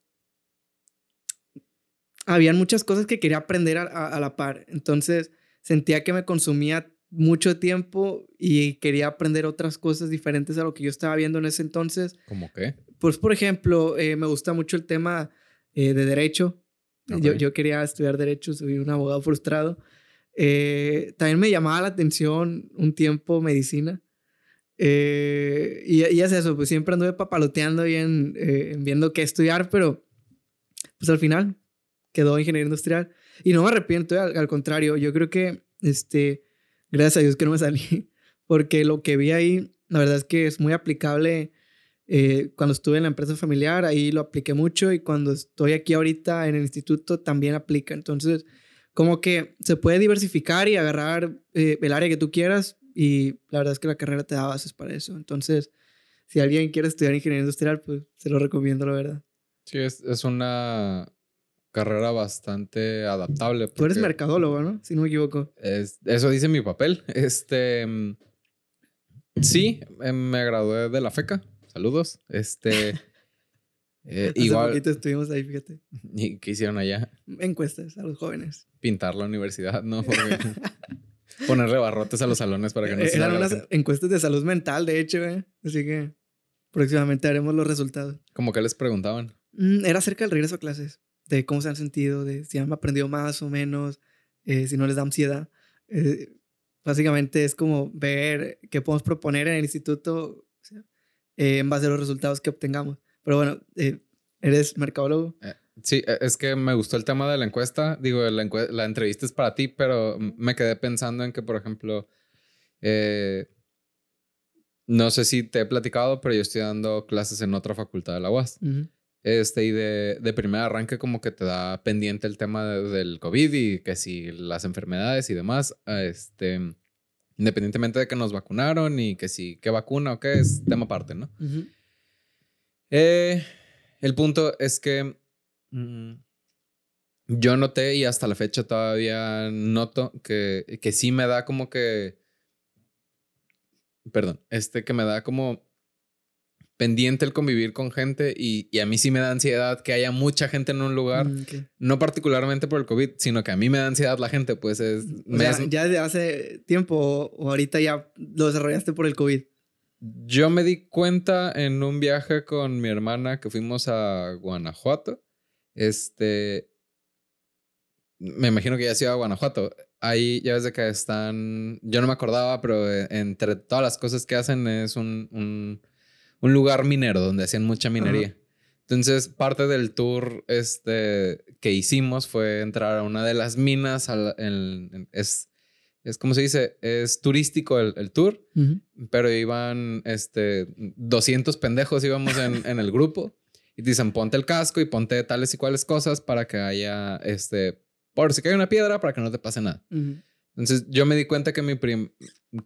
habían muchas cosas que quería aprender a, la par. Entonces sentía que me consumía mucho tiempo y quería aprender otras cosas diferentes a lo que yo estaba viendo en ese entonces. ¿Cómo qué? Pues, por ejemplo, eh, me gusta mucho el tema eh, de derecho. Yo, yo, quería estudiar derecho, soy un abogado frustrado. Eh, también me llamaba la atención un tiempo medicina. y, y, es eso, pues siempre anduve papaloteando bien, viendo qué estudiar, pero pues al final quedó ingeniero industrial. Y no me arrepiento, al, contrario, yo creo que, este, gracias a Dios que no me salí, [LAUGHS] porque lo que vi ahí, la verdad es que es muy aplicable. Eh, cuando estuve en la empresa familiar, ahí lo apliqué mucho y cuando estoy aquí ahorita en el instituto también aplica. Entonces, como que se puede diversificar y agarrar eh, el área que tú quieras y la verdad es que la carrera te da bases para eso. Entonces, si alguien quiere estudiar ingeniería industrial, pues se lo recomiendo, la verdad. Sí, es, es una carrera bastante adaptable. Tú eres mercadólogo, ¿no? Si no me equivoco. Es, eso dice mi papel. [LAUGHS] Este. Mm, sí, em, me gradué de la FECA. Saludos. Este. [LAUGHS] Eh, Hace igual. poquito estuvimos ahí, fíjate. ¿Y qué hicieron allá? Encuestas a los jóvenes. Pintar la universidad, ¿no? [LAUGHS] ponerle barrotes a los salones para que no se Eran unas encuestas de salud mental, de hecho, ¿eh? Así que próximamente haremos los resultados. ¿Cómo que les preguntaban? Mm, era acerca del regreso a clases de cómo se han sentido, de si han aprendido más o menos, eh, si no les da ansiedad. Eh, básicamente es como ver qué podemos proponer en el instituto eh, en base a los resultados que obtengamos. Pero bueno, ¿eres mercadólogo? sí, e, es que me gustó el tema de la encuesta. Digo, la, la entrevista es para ti, pero me quedé pensando en que, por ejemplo, no sé si te he platicado, pero yo estoy dando clases en otra facultad de la UAS. Este, y de, de primer arranque como que te da pendiente el tema del COVID y que si las enfermedades y demás, este, independientemente de que nos vacunaron y que si qué vacuna o qué, es tema aparte, ¿no? Eh, el punto es que mm, yo noté y hasta la fecha todavía noto que, que sí me da como que perdón, este que me da como pendiente el convivir con gente y, a mí sí me da ansiedad que haya mucha gente en un lugar, mm, no particularmente por el COVID, sino que a mí me da ansiedad la gente, pues es... Ya desde hace tiempo o ahorita ya lo desarrollaste por el COVID. Yo me di cuenta en un viaje con mi hermana que fuimos a Guanajuato. Este. Me imagino que ya ha sido a Guanajuato. Ahí ya ves de que están. Yo no me acordaba, pero eh, entre todas las cosas que hacen es un, un, un lugar minero donde hacían mucha minería. Entonces, parte del tour este, que hicimos fue entrar a una de las minas. es es como se dice, es turístico el, tour, pero iban este, 200 pendejos íbamos en, en, el grupo y dicen ponte el casco y ponte tales y cuales cosas para que haya, este, por si cae una piedra, para que no te pase nada. Entonces yo me di cuenta que mi,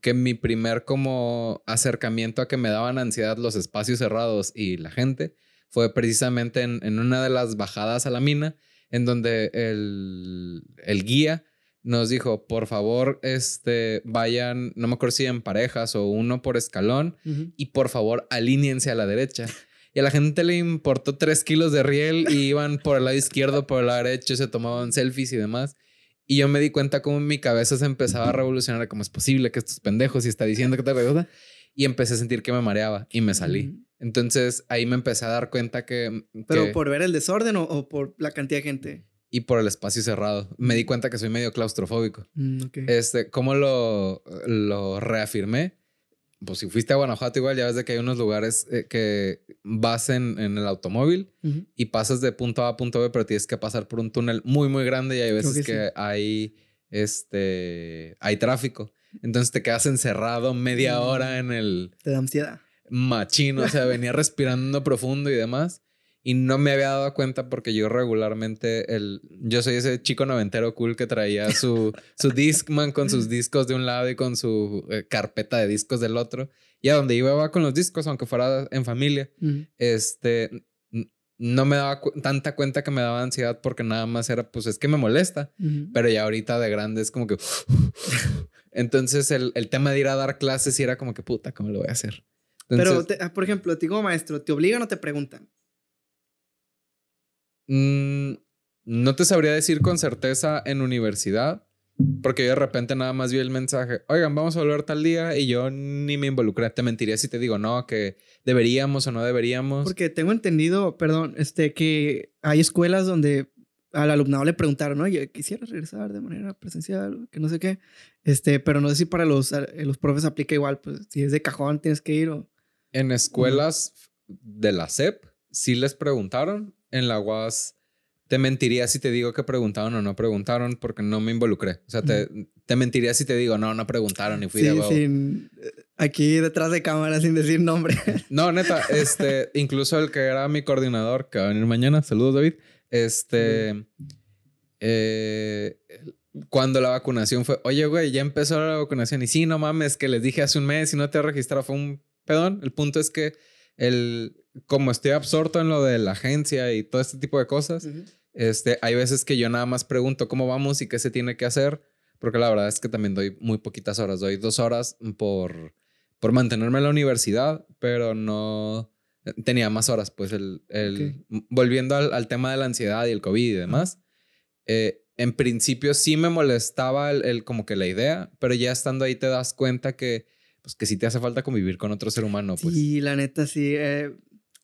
que mi primer como acercamiento a que me daban ansiedad los espacios cerrados y la gente fue precisamente en, en una de las bajadas a la mina en donde el, el guía nos dijo, por favor, este, vayan, no me acuerdo si en parejas o uno por escalón, y por favor, alíñense a la derecha. Y a la gente le importó tres kilos de riel y iban por el lado izquierdo, por el lado derecho, se tomaban selfies y demás. Y yo me di cuenta cómo mi cabeza se empezaba a revolucionar, cómo es posible que estos pendejos y está diciendo que te reduda. Y empecé a sentir que me mareaba y me salí. Entonces ahí me empecé a dar cuenta que... ¿Pero por ver el desorden o por la cantidad de gente? y por el espacio cerrado. Me di cuenta que soy medio claustrofóbico. Mm, este, ¿cómo lo, lo reafirmé? Pues si fuiste a Guanajuato igual, ya ves de que hay unos lugares eh, que vas en, en el automóvil y pasas de punto A a punto B, pero tienes que pasar por un túnel muy, muy grande y hay veces que, hay, este, hay tráfico. Entonces te quedas encerrado media mm. hora en el... Te da ansiedad. Machino, o sea, venía respirando profundo y demás. Y no me había dado cuenta porque yo regularmente, el, yo soy ese chico noventero cool que traía su, [LAUGHS] su Discman con sus discos de un lado y con su eh, carpeta de discos del otro. Y a donde iba, iba con los discos, aunque fuera en familia. Este, no me daba tanta cuenta que me daba ansiedad porque nada más era, pues es que me molesta. Pero ya ahorita de grande es como que... [LAUGHS] [LAUGHS] Entonces el, el, tema de ir a dar clases y era como que, puta, ¿cómo lo voy a hacer? Pero, ah, por ejemplo, te digo maestro, ¿te obligan o te preguntan? Mm, no te sabría decir con certeza en universidad, porque yo de repente nada más vi el mensaje, oigan, vamos a volver tal día y yo ni me involucré. Te mentiría si te digo, no, que deberíamos o no deberíamos. Porque tengo entendido, perdón, este, que hay escuelas donde al alumnado le preguntaron, oye, quisiera regresar de manera presencial, que no sé qué, este, pero no sé si para los, eh, los profes aplica igual, pues si es de cajón tienes que ir o... En escuelas de la SEP sí les preguntaron en la UAS te mentiría si te digo que preguntaron o no preguntaron porque no me involucré. O sea, te, te mentiría si te digo, no, no preguntaron y fui de huevo. Sin, aquí detrás de cámara sin decir nombre. [LAUGHS] No, neta, este, incluso el que era mi coordinador, que va a venir mañana, saludos David, este, eh, cuando la vacunación fue, oye, güey, ya empezó la vacunación y sí, no mames, que les dije hace un mes y no te registrado, fue un pedón. El punto es que el, como estoy absorto en lo de la agencia y todo este tipo de cosas, este, hay veces que yo nada más pregunto cómo vamos y qué se tiene que hacer, porque la verdad es que también doy muy poquitas horas, doy dos horas por, por mantenerme en la universidad, pero no tenía más horas, pues el, el volviendo al, al, tema de la ansiedad y el COVID y demás, eh, en principio sí me molestaba el, el, como que la idea, pero ya estando ahí te das cuenta que pues que sí te hace falta convivir con otro ser humano. Pues. Sí, la neta, sí. Eh,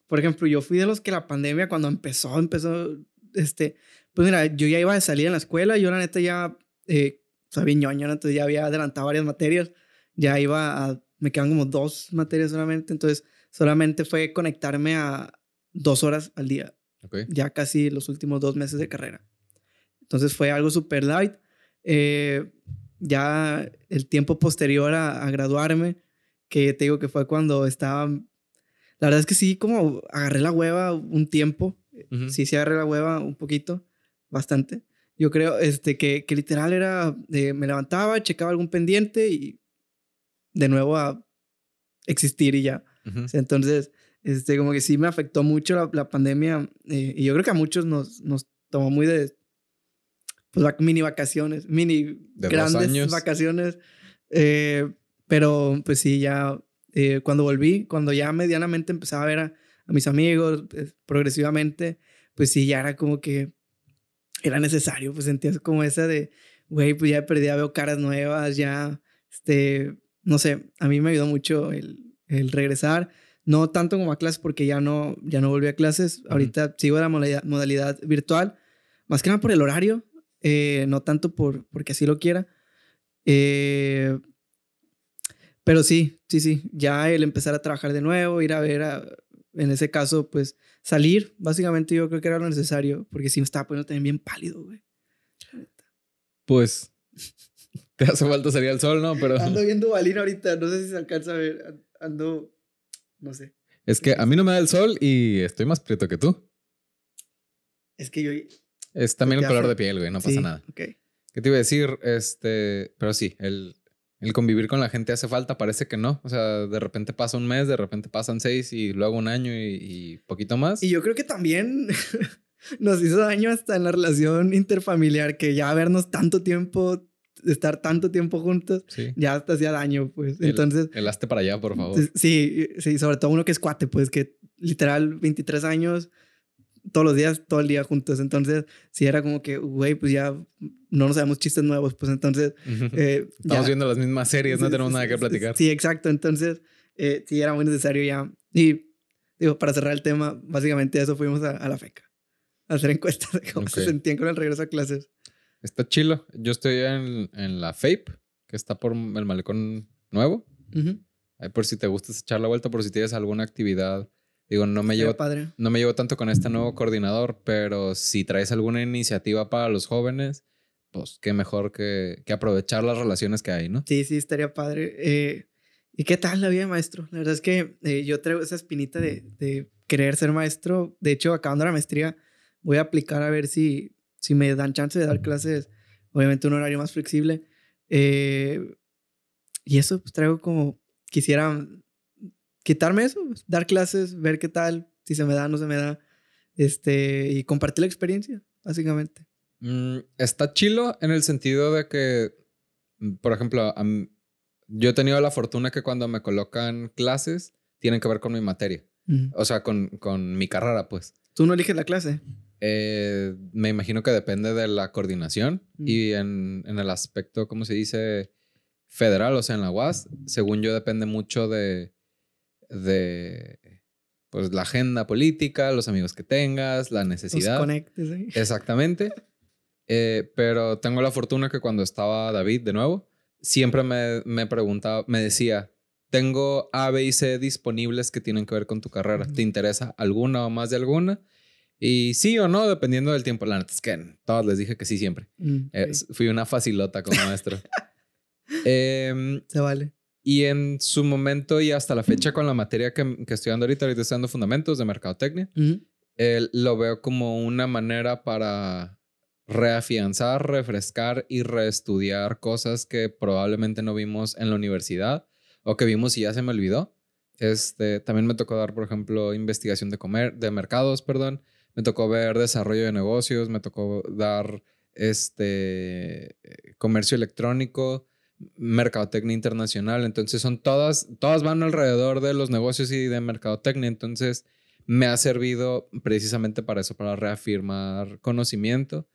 por ejemplo, yo fui de los que la pandemia cuando empezó, empezó, este, pues mira, yo ya iba a salir en la escuela, yo la neta ya, eh, sabía ñoño, entonces ya había adelantado varias materias, ya iba a, me quedan como dos materias solamente, entonces solamente fue conectarme a dos horas al día, ya casi los últimos dos meses de carrera. Entonces fue algo súper light. Eh, ya el tiempo posterior a, graduarme, que te digo que fue cuando estaba, la verdad es que sí, como agarré la hueva un tiempo, sí, sí agarré la hueva un poquito, bastante. Yo creo este, que, que literal era, me levantaba, checaba algún pendiente y de nuevo a existir y ya. entonces, este, como que sí me afectó mucho la, pandemia eh, y yo creo que a muchos nos, nos tomó muy de pues, mini vacaciones, mini grandes vacaciones. Eh, pero pues sí, ya eh, cuando volví, cuando ya medianamente empezaba a ver a, mis amigos pues, progresivamente, pues sí, ya era como que era necesario, pues sentías como esa de, güey, pues ya perdí, veo caras nuevas, ya, este, no sé, a mí me ayudó mucho el, el regresar, no tanto como a clases porque ya no, ya no volví a clases, ahorita sigo la modalidad, virtual, más que nada por el horario, eh, no tanto por, porque así lo quiera. Eh, pero sí, sí, sí, ya el empezar a trabajar de nuevo, ir a ver, en ese caso, pues salir, básicamente yo creo que era lo necesario, porque sí me estaba poniendo también bien pálido, güey. Pues [LAUGHS] te hace falta salir al sol, ¿no? Pero... [LAUGHS] Ando viendo balín ahorita, no sé si se alcanza a ver, ando, no sé. Es que a mí no me da el sol y estoy más prieto que tú. Es que yo... Es también un color de piel, güey, no pasa nada. Ok. ¿Qué te iba a decir? Este, pero sí, el, el convivir con la gente hace falta, parece que no. O sea, de repente pasa un mes, de repente pasan seis y luego un año y, poquito más. Y yo creo que también [LAUGHS] nos hizo daño hasta en la relación interfamiliar, que ya vernos tanto tiempo, estar tanto tiempo juntos, ya hasta hacía daño, pues. Entonces. El hazte para allá, por favor. Sí, sí, sobre todo uno que es cuate, pues que literal 23 años todos los días, todo el día juntos. Entonces, si era como que, güey, pues ya no nos sabemos chistes nuevos, pues entonces... Eh, Estamos viendo las mismas series, no tenemos nada que platicar. Sí, exacto. Entonces, eh, sí, era muy necesario ya. Y, digo, para cerrar el tema, básicamente eso fuimos a, la FECA. A hacer encuestas de cómo se sentían con el regreso a clases. Está chilo. Yo estoy en, en la FAPE, que está por el malecón nuevo. Ahí por si te gusta echar la vuelta, por si tienes alguna actividad Digo, no me, llevo, no me llevo tanto con este nuevo coordinador, pero si traes alguna iniciativa para los jóvenes, pues qué mejor que, que aprovechar las relaciones que hay, ¿no? Sí, sí, estaría padre. Eh, ¿Y qué tal la vida maestro? La verdad es que eh, yo traigo esa espinita de, de, querer ser maestro. De hecho, acabando la maestría, voy a aplicar a ver si, si me dan chance de dar clases, obviamente un horario más flexible. Eh, y eso, pues traigo como, quisiera quitarme eso, dar clases, ver qué tal, si se me da, no se me da, este, y compartir la experiencia, básicamente. Mm, está chilo en el sentido de que, mm, por ejemplo, yo he tenido la fortuna que cuando me colocan clases, tienen que ver con mi materia. O sea, con, con, mi carrera, pues. ¿Tú no eliges la clase? Eh, me imagino que depende de la coordinación y en, en, el aspecto, ¿cómo se dice? Federal, o sea, en la UAS, según yo, depende mucho de, de pues la agenda política, los amigos que tengas, la necesidad. conectes Exactamente. Eh, pero tengo la fortuna que cuando estaba David de nuevo, siempre me, me preguntaba, me decía, tengo A, B y C disponibles que tienen que ver con tu carrera. ¿Te interesa alguna o más de alguna? Y sí o no, dependiendo del tiempo. La neta es que todos les dije que sí siempre. Mm, fui una facilota como maestro. [LAUGHS] Em, Se vale. Y en su momento y hasta la fecha con la materia que, que estoy dando ahorita, ahorita estoy dando fundamentos de mercadotecnia, lo veo como una manera para reafianzar, refrescar y reestudiar cosas que probablemente no vimos en la universidad o que vimos y ya se me olvidó. Este, también me tocó dar, por ejemplo, investigación de, comer, de mercados, perdón. Me tocó ver desarrollo de negocios, me tocó dar este, comercio electrónico mercadotecnia internacional. Entonces son todas, todas van alrededor de los negocios y de mercadotecnia. Entonces me ha servido precisamente para eso, para reafirmar conocimiento.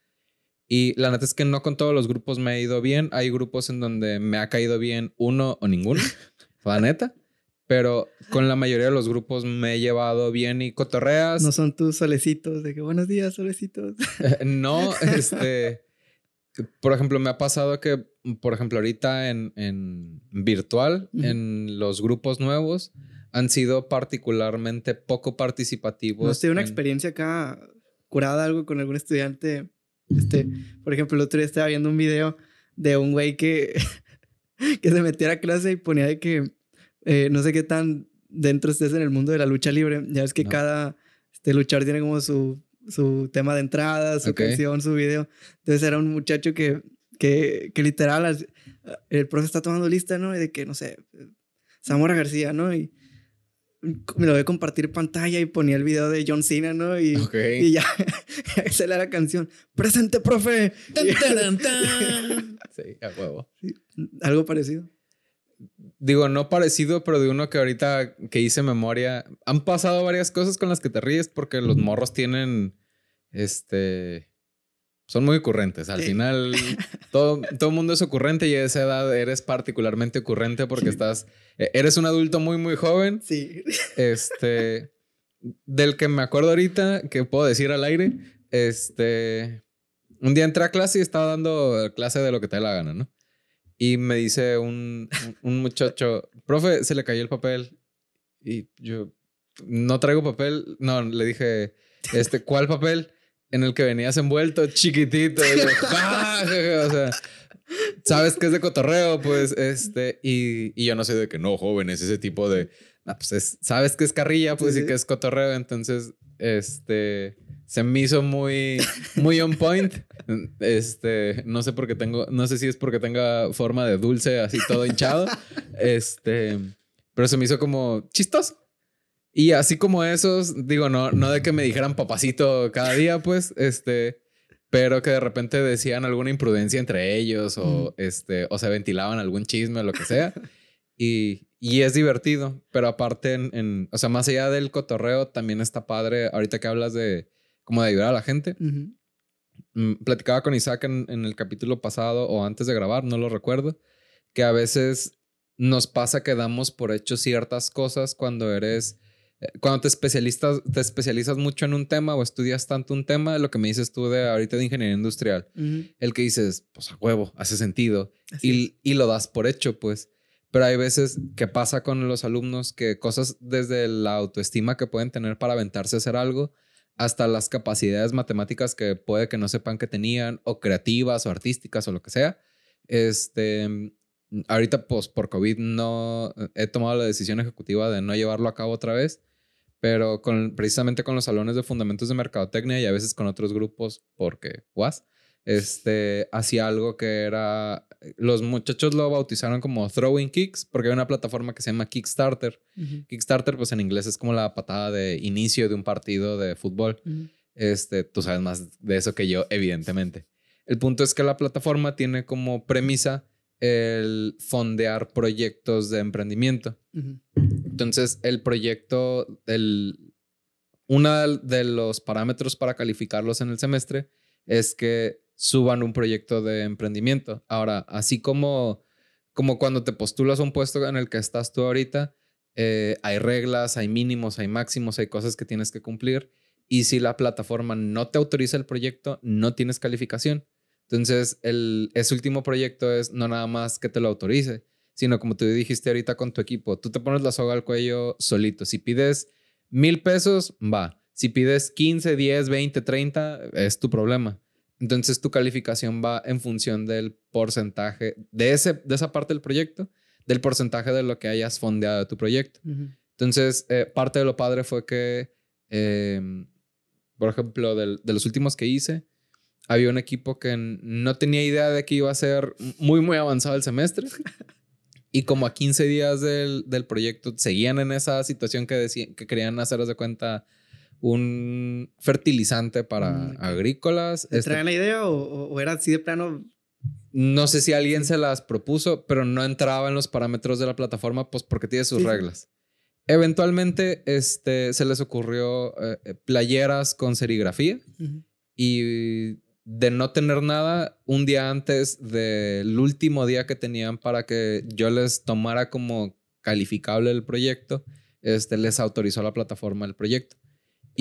Y la neta es que no con todos los grupos me ha ido bien. Hay grupos en donde me ha caído bien uno o ninguno, [LAUGHS] la neta. Pero con la mayoría de los grupos me he llevado bien y cotorreas. No son tus solecitos de que buenos días, solecitos. [LAUGHS] no, este por ejemplo, me ha pasado que, por ejemplo, ahorita en, en virtual, en los grupos nuevos, han sido particularmente poco participativos. ¿No has tenido una experiencia acá curada algo con algún estudiante? Este, por ejemplo, el otro día estaba viendo un video de un güey que, [LAUGHS] que se metía a clase y ponía de que eh, no sé qué tan dentro estés en el mundo de la lucha libre. Ya ves que cada este, luchador tiene como su su tema de entrada, su canción, su video. Entonces era un muchacho que, que, que literal, el profe está tomando lista, ¿no? Y de que, no sé, Zamora García, ¿no? Y me lo voy a compartir pantalla y ponía el video de John Cena, ¿no? Y, y ya, [LAUGHS] esa era la canción. ¡Presente, profe! [LAUGHS] sí, a huevo. algo parecido. Digo, no parecido, pero de uno que ahorita que hice memoria, han pasado varias cosas con las que te ríes porque los morros tienen, este, son muy ocurrentes. Al final, [LAUGHS] todo, todo el mundo es ocurrente y a esa edad eres particularmente ocurrente porque estás, e, eres un adulto muy, muy joven. Sí. Este, del que me acuerdo ahorita, que puedo decir al aire, este, un día entré a clase y estaba dando clase de lo que te dé la gana, ¿no? Y me dice un, un muchacho, [LAUGHS] profe, se le cayó el papel. Y yo, no traigo papel. No, le dije, este, ¿cuál papel? En el que venías envuelto, chiquitito. Y yo, [LAUGHS] ¡Ah! o sea, sabes que es de cotorreo, pues, este, y, y yo no sé de que no, jóvenes, ese tipo de, pues sabes que es carrilla, pues, y que es cotorreo, entonces, este, se me hizo muy, muy on point. Este, no sé por qué tengo, no sé si es porque tenga forma de dulce, así todo hinchado. Este, pero se me hizo como chistoso. Y así como esos, digo, no, no de que me dijeran papacito cada día, pues, este, pero que de repente decían alguna imprudencia entre ellos o, este, o se ventilaban algún chisme o lo que sea. Y, y es divertido, pero aparte, en, o sea, más allá del cotorreo, también está padre, ahorita que hablas de como de ayudar a la gente. Mm, platicaba con Isaac en, el capítulo pasado o antes de grabar, no lo recuerdo, que a veces nos pasa que damos por hecho ciertas cosas cuando eres, eh, cuando te especializas, te especializas mucho en un tema o estudias tanto un tema, lo que me dices tú de ahorita de ingeniería industrial, el que dices, pues a huevo, hace sentido y, y lo das por hecho, pues. Pero hay veces que pasa con los alumnos que cosas desde la autoestima que pueden tener para aventarse a hacer algo, hasta las capacidades matemáticas que puede que no sepan que tenían, o creativas o artísticas o lo que sea. Este, ahorita, pues por COVID no he tomado la decisión ejecutiva de no llevarlo a cabo otra vez, pero precisamente con los salones de fundamentos de mercadotecnia y a veces con otros grupos, porque, ¿was? este, hacía algo que era, los muchachos lo bautizaron como Throwing Kicks, porque hay una plataforma que se llama Kickstarter. Kickstarter, pues en inglés es como la patada de inicio de un partido de fútbol. Este, tú sabes más de eso que yo, evidentemente. El punto es que la plataforma tiene como premisa el fondear proyectos de emprendimiento. Entonces, el proyecto, el, uno de los parámetros para calificarlos en el semestre es que suban un proyecto de emprendimiento. Ahora, así como, como cuando te postulas a un puesto en el que estás tú ahorita, eh, hay reglas, hay mínimos, hay máximos, hay cosas que tienes que cumplir. Y si la plataforma no te autoriza el proyecto, no tienes calificación. Entonces, el, ese último proyecto es no nada más que te lo autorice, sino como tú dijiste ahorita con tu equipo, tú te pones la soga al cuello solito. Si pides mil pesos, va. Si pides 15, 10, 20, 30, es tu problema. Entonces tu calificación va en función del porcentaje de, ese, de esa parte del proyecto, del porcentaje de lo que hayas fondeado de tu proyecto. Entonces, eh, parte de lo padre fue que, em, por ejemplo, de los últimos que hice, había un equipo que no tenía idea de que iba a ser muy, muy avanzado el semestre. [LAUGHS] y como a 15 días del, del proyecto seguían en esa situación que, decían, que querían haceros de cuenta un fertilizante para mm, agrícolas. ¿Te este, traían la idea o, era así de plano? No sé si alguien se las propuso, pero no entraba en los parámetros de la plataforma, pues porque tiene sus reglas. Eventualmente este, se les ocurrió eh, eh, playeras con serigrafía y de no tener nada, un día antes del último día que tenían para que yo les tomara como calificable el proyecto, este, les autorizó la plataforma el proyecto.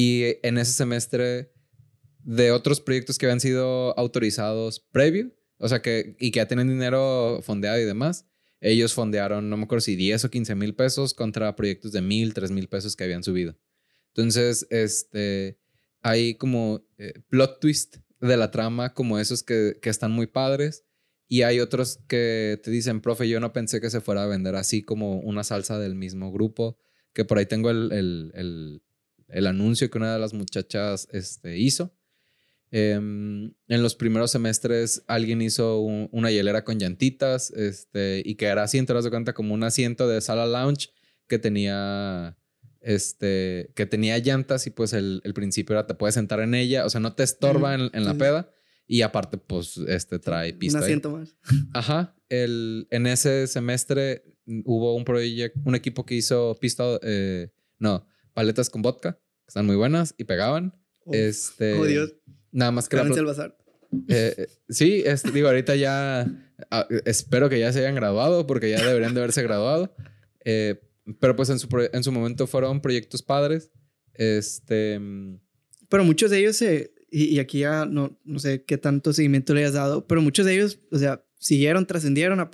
Y en ese semestre de otros proyectos que habían sido autorizados previo, o sea, que, y que ya tienen dinero fondeado y demás, ellos fondearon, no me acuerdo si 10 o 15 mil pesos contra proyectos de mil, tres mil pesos que habían subido. Entonces, este, hay como eh, plot twist de la trama, como esos que, que, están muy padres. Y hay otros que te dicen, profe, yo no pensé que se fuera a vender así como una salsa del mismo grupo, que por ahí tengo el, el, el anuncio que una de las muchachas este, hizo. Em, en los primeros semestres alguien hizo una hielera con llantitas este, y que era así, te das de cuenta como un asiento de sala lounge que tenía, este, que tenía llantas y pues el, principio era te puedes sentar en ella, o sea, no te estorba en, la peda y aparte pues este, trae pista. Un asiento más. [LAUGHS] Ajá, el, en ese semestre hubo un proyecto, un equipo que hizo pista, eh, no, paletas con vodka, que están muy buenas y pegaban. este, oh Dios. Nada más que la... el bazar. Eh, sí, digo, ahorita ya ah, espero que ya se hayan graduado porque ya deberían de haberse graduado. Eh, pero pues en su, en su momento fueron proyectos padres. Este. Pero muchos de ellos se. Y, aquí ya no, no sé qué tanto seguimiento le hayas dado, pero muchos de ellos, o sea, siguieron, trascendieron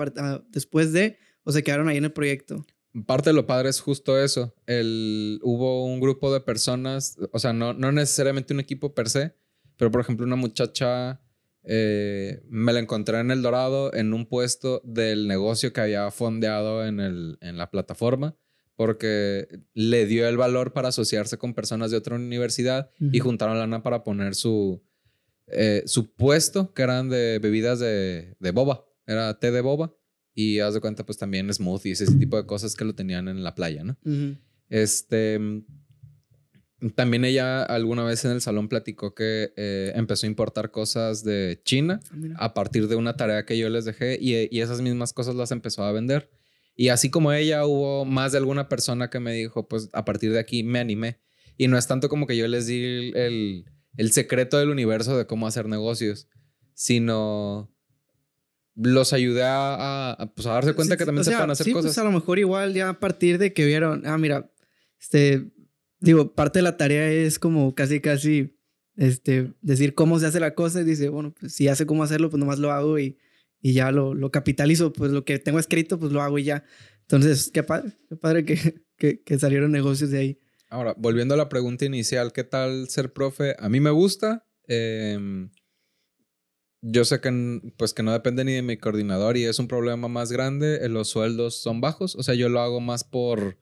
después de, o se quedaron ahí en el proyecto. Parte de lo padre es justo eso. El, hubo un grupo de personas, o sea, no, no necesariamente un equipo per se, pero por ejemplo, una muchacha eh, me la encontré en El Dorado en un puesto del negocio que había fondeado en, el, en la plataforma porque le dio el valor para asociarse con personas de otra universidad y juntaron lana para poner su, eh, su puesto, que eran de bebidas de, de, boba, era té de boba. Y haz de cuenta, pues también smoothies, ese tipo de cosas que lo tenían en la playa, ¿no? Este. También ella alguna vez en el salón platicó que eh, empezó a importar cosas de China ah, a partir de una tarea que yo les dejé y, y esas mismas cosas las empezó a vender. Y así como ella, hubo más de alguna persona que me dijo, pues a partir de aquí me animé. Y no es tanto como que yo les di el, el secreto del universo de cómo hacer negocios, sino los ayudé a, pues, a darse cuenta que también se pueden hacer cosas. Pues a lo mejor igual ya a partir de que vieron, ah, mira, este, digo, parte de la tarea es como casi, casi, este, decir cómo se hace la cosa y dice, bueno, pues si hace cómo hacerlo, pues nomás lo hago y y ya lo, lo capitalizo, pues lo que tengo escrito, pues lo hago y ya. Entonces, qué padre, qué padre que, [LAUGHS] que, que salieron negocios de ahí. Ahora, volviendo a la pregunta inicial, ¿qué tal ser profe? A mí me gusta. Em, yo sé que, pues, que no depende ni de mi coordinador y es un problema más grande. Eh, los sueldos son bajos. O sea, yo lo hago más por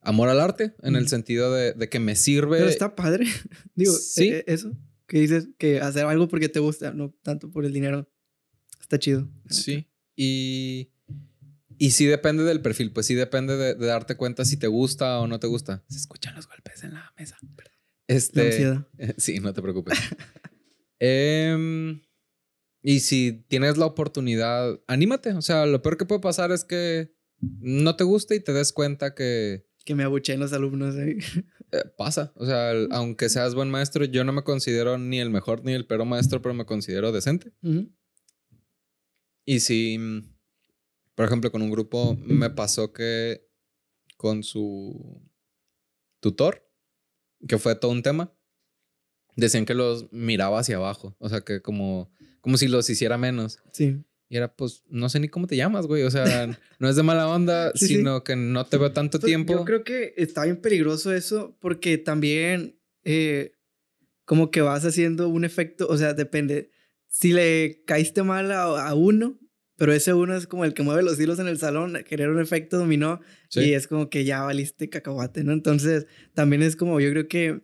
amor al arte, en el sentido de, de, que me sirve. Pero está padre. [LAUGHS] Digo, sí. E, e, eso, que dices que hacer algo porque te gusta, no tanto por el dinero. Está chido. Sí. Y, y sí depende del perfil, pues sí depende de, darte cuenta si te gusta o no te gusta. Se escuchan los golpes en la mesa. Perdón. Este, [LAUGHS] sí, no te preocupes. [LAUGHS] Em, y si tienes la oportunidad, anímate. O sea, lo peor que puede pasar es que no te guste y te des cuenta que... Que me abuchen los alumnos. [LAUGHS] Eh, pasa. O sea, aunque seas buen maestro, yo no me considero ni el mejor ni el peor maestro, pero me considero decente. Y si, por ejemplo, con un grupo me pasó que con su tutor, que fue todo un tema, decían que los miraba hacia abajo, o sea, que como, como si los hiciera menos. Sí. Y era, pues, no sé ni cómo te llamas, güey. O sea, [LAUGHS] no es de mala onda, sino que no te veo tanto tiempo. Yo creo que está bien peligroso eso porque también eh, como que vas haciendo un efecto, o sea, depende si le caíste mal a, uno, pero ese uno es como el que mueve los hilos en el salón, querer un efecto dominó y es como que ya valiste cacahuate, ¿no? Entonces, también es como, yo creo que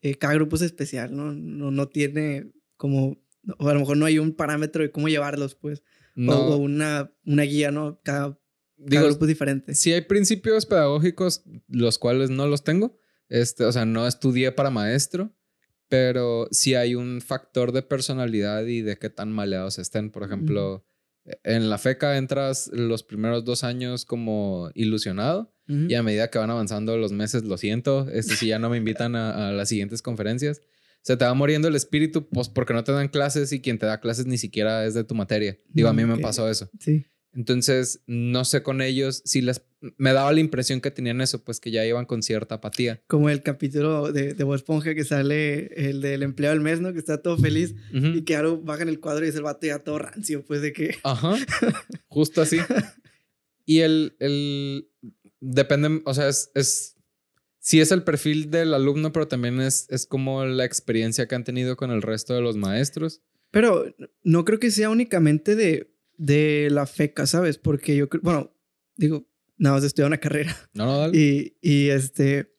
eh, cada grupo es especial, ¿no? ¿no? No tiene como, o a lo mejor no hay un parámetro de cómo llevarlos, pues, o, una, una guía, ¿no? Cada, grupo es diferente. Sí hay principios pedagógicos, los cuales no los tengo, este, o sea, no estudié para maestro, pero sí hay un factor de personalidad y de qué tan maleados estén. Por ejemplo, en la FECA entras los primeros dos años como ilusionado y a medida que van avanzando los meses, lo siento, este, si ya no me invitan a, las siguientes conferencias, se te va muriendo el espíritu pues porque no te dan clases y quien te da clases ni siquiera es de tu materia. Digo, a mí me pasó eso. Sí. Entonces, no sé con ellos si les... Me daba la impresión que tenían eso, pues que ya iban con cierta apatía. Como el capítulo de, de Bob Esponja que sale el del empleado del mes, ¿no? Que está todo feliz y que algo baja en el cuadro y es el vato ya todo rancio, pues de que... Ajá, [LAUGHS] justo así. y el, el... Depende, o sea, es, es... Sí es el perfil del alumno, pero también es, es como la experiencia que han tenido con el resto de los maestros. Pero no creo que sea únicamente de de la feca, ¿sabes? Porque yo creo, bueno, digo, nada más estudiar una carrera. No, no, dale. Y, y este,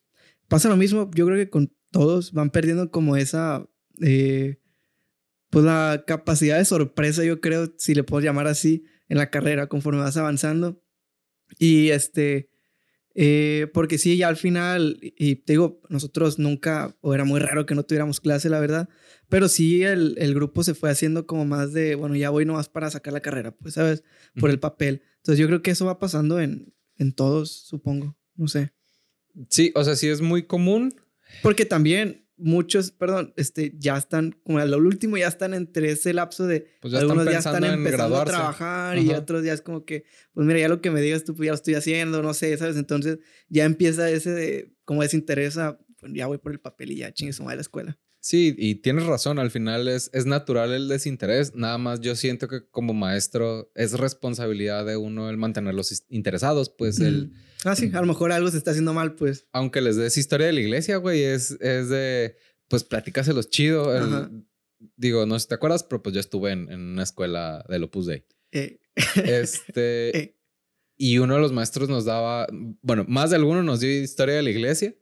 pasa lo mismo, yo creo que con todos van perdiendo como esa, eh, pues la capacidad de sorpresa, yo creo, si le puedo llamar así, en la carrera conforme vas avanzando. Y este, eh, porque sí, ya al final, y te digo, nosotros nunca, o era muy raro que no tuviéramos clase, la verdad, pero sí el, el grupo se fue haciendo como más de, bueno, ya voy nomás para sacar la carrera, pues, ¿sabes? Por el papel. Entonces yo creo que eso va pasando en, en todos, supongo. No sé. Sí, o sea, sí es muy común. Porque también muchos, perdón, este, ya están, como lo último, ya están entre ese lapso de pues ya algunos ya están empezando a trabajar y otros ya es como que, pues mira, ya lo que me digas tú, pues ya lo estoy haciendo, no sé, ¿sabes? Entonces ya empieza ese de, como desinterés pues ya voy por el papel y ya chingue su madre la escuela. Sí, y tienes razón, al final es, es natural el desinterés, nada más yo siento que como maestro es responsabilidad de uno el mantenerlos interesados, pues el... Ah, sí, a lo mejor algo se está haciendo mal, pues. Aunque les des historia de la iglesia, güey, es, es de, pues platícaselos chido. digo, no sé si te acuerdas, pero pues yo estuve en, una escuela del Opus Dei. Eh. Este... [LAUGHS] Eh. Y uno de los maestros nos daba, bueno, más de alguno nos dio historia de la iglesia.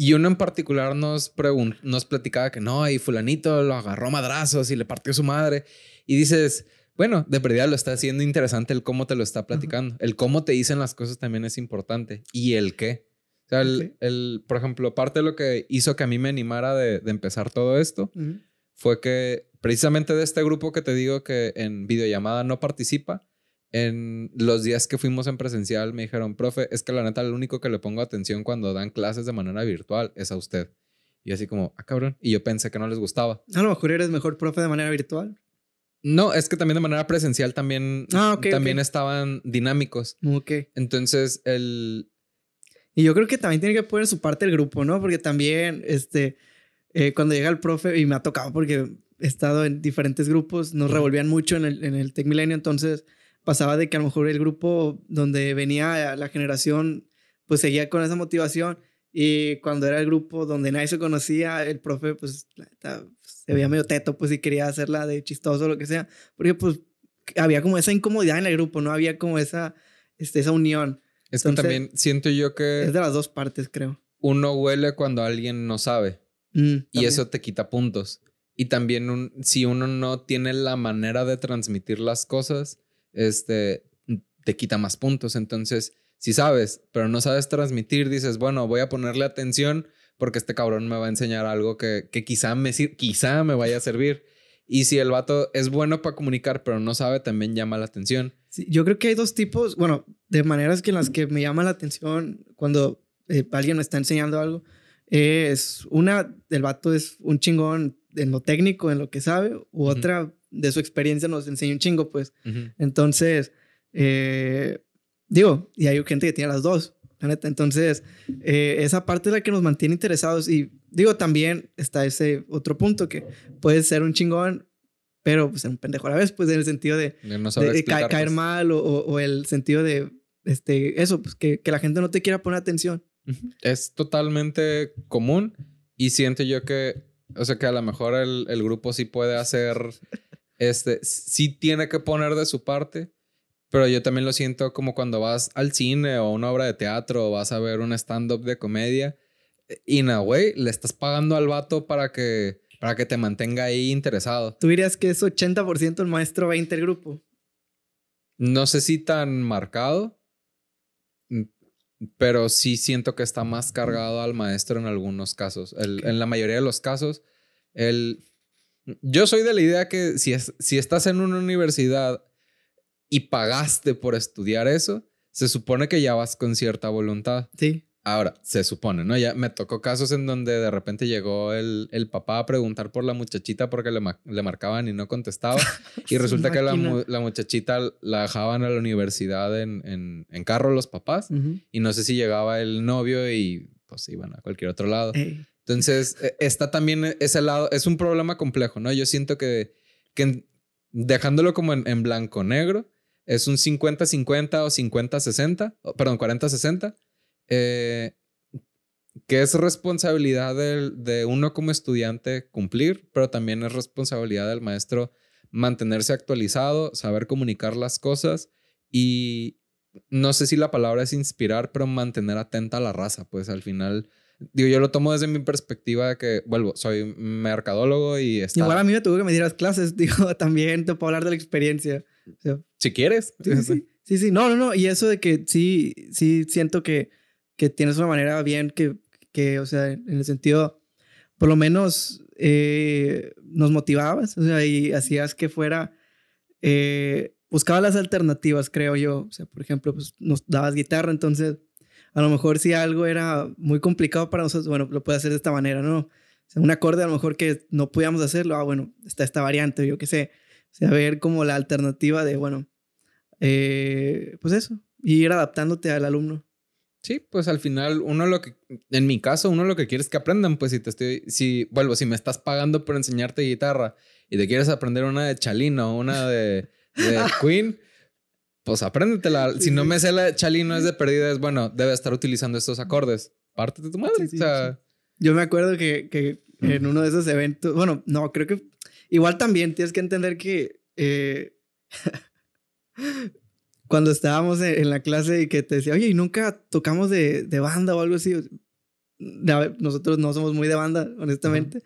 Y uno en particular nos, nos platicaba que no, y fulanito lo agarró madrazos y le partió su madre. Y dices, bueno, de verdad lo está haciendo interesante el cómo te lo está platicando. El cómo te dicen las cosas también es importante. Y el qué. O sea, el, por ejemplo, parte de lo que hizo que a mí me animara de, empezar todo esto fue que precisamente de este grupo que te digo que en videollamada no participa, en los días que fuimos en presencial me dijeron, profe, es que la neta, lo único que le pongo atención cuando dan clases de manera virtual es a usted. Y así como, ah, cabrón. Y yo pensé que no les gustaba. A lo mejor eres mejor profe de manera virtual. No, es que también de manera presencial también, ah, también estaban dinámicos. Ok. Entonces, el... Y yo creo que también tiene que poner su parte el grupo, ¿no? Porque también, este, eh, cuando llega el profe, y me ha tocado porque he estado en diferentes grupos, nos revolvían mucho en el, en el Tech Milenio, entonces pasaba de que a lo mejor el grupo donde venía la generación, pues seguía con esa motivación. Y cuando era el grupo donde nadie se conocía, el profe, pues, se veía medio teto, pues, y quería hacerla de chistoso o lo que sea. Porque, pues, había como esa incomodidad en el grupo, no había como esa, este, esa unión. Es que también siento yo que... Es de las dos partes, creo. Uno huele cuando alguien no sabe. Mm, y eso te quita puntos. Y también un, si uno no tiene la manera de transmitir las cosas, este, te quita más puntos. Entonces, si sabes, pero no sabes transmitir, dices, bueno, voy a ponerle atención porque este cabrón me va a enseñar algo que, que quizá, me, quizá me vaya a servir. Y si el vato es bueno para comunicar, pero no sabe, también llama la atención. yo creo que hay dos tipos, bueno, de maneras que en las que me llama la atención cuando eh, alguien me está enseñando algo. es una, el vato es un chingón en lo técnico, en lo que sabe, u otra, de su experiencia nos enseña un chingo, pues. Entonces, eh, digo, y hay gente que tiene las dos, la neta. Entonces, eh, esa parte es la que nos mantiene interesados. Y digo, también está ese otro punto que puede ser un chingón, pero pues un pendejo a la vez, pues en el sentido de, caer pues. mal o, el sentido de, este, eso, pues que, que la gente no te quiera poner atención. Es totalmente común y siento yo que, o sea, que a lo mejor el, el grupo sí puede hacer [LAUGHS] este, sí tiene que poner de su parte, pero yo también lo siento como cuando vas al cine o una obra de teatro o vas a ver un stand-up de comedia. Y na, güey, le estás pagando al vato para que, para que te mantenga ahí interesado. ¿Tú dirías que es 80% el maestro 20 el grupo? No sé si tan marcado, pero sí siento que está más cargado al maestro en algunos casos. En la mayoría de los casos, el yo soy de la idea que si, es, si estás en una universidad y pagaste por estudiar eso, se supone que ya vas con cierta voluntad. Sí. Ahora, se supone, ¿no? Ya me tocó casos en donde de repente llegó el, el papá a preguntar por la muchachita porque le, le marcaban y no contestaba. [LAUGHS] y resulta que la, la, muchachita la dejaban a la universidad en, en, en carro los papás. Y no sé si llegaba el novio y pues iban a cualquier otro lado. Entonces, e, está también ese lado, es un problema complejo, ¿no? Yo siento que, que dejándolo como en, blanco-negro, es un 50-50 o 50-60, perdón, 40-60, eh, que es responsabilidad de, uno como estudiante cumplir, pero también es responsabilidad del maestro mantenerse actualizado, saber comunicar las cosas y no sé si la palabra es inspirar, pero mantener atenta a la raza, pues al final Digo, yo lo tomo desde mi perspectiva de que, vuelvo, soy mercadólogo y está... Igual a mí me tuvo que me dieras clases, [LAUGHS] digo, también te puedo hablar de la experiencia. si quieres. [LAUGHS] Sí sí, No, no, no. Y eso de que sí, sí siento que, que tienes una manera bien que, que, o sea, en el sentido, por lo menos eh, nos motivabas, o sea, y hacías que fuera... Eh, buscaba las alternativas, creo yo. O sea, por ejemplo, pues nos dabas guitarra, entonces a lo mejor si algo era muy complicado para nosotros, bueno, lo puede hacer de esta manera, ¿no? O sea, un acorde a lo mejor que no podíamos hacerlo, ah, bueno, está esta variante, yo qué sé. O sea, ver como la alternativa de, bueno, eh, pues eso, ir adaptándote al alumno. Sí, pues al final uno lo que, en mi caso, uno lo que quiere es que aprendan, pues si te estoy, si, vuelvo, si me estás pagando por enseñarte guitarra y te quieres aprender una de Chalino o una de, de [LAUGHS] Queen, pues apréndetela. si no me sé la de Chalino es de perdida, es bueno, debe estar utilizando estos acordes. Parte de tu madre. o sea, Yo me acuerdo que, que en uno de esos eventos, bueno, no, creo que igual también tienes que entender que eh, [LAUGHS] cuando estábamos en, la clase y que te decía, oye, ¿y nunca tocamos de, de banda o algo así? Nosotros no somos muy de banda, honestamente.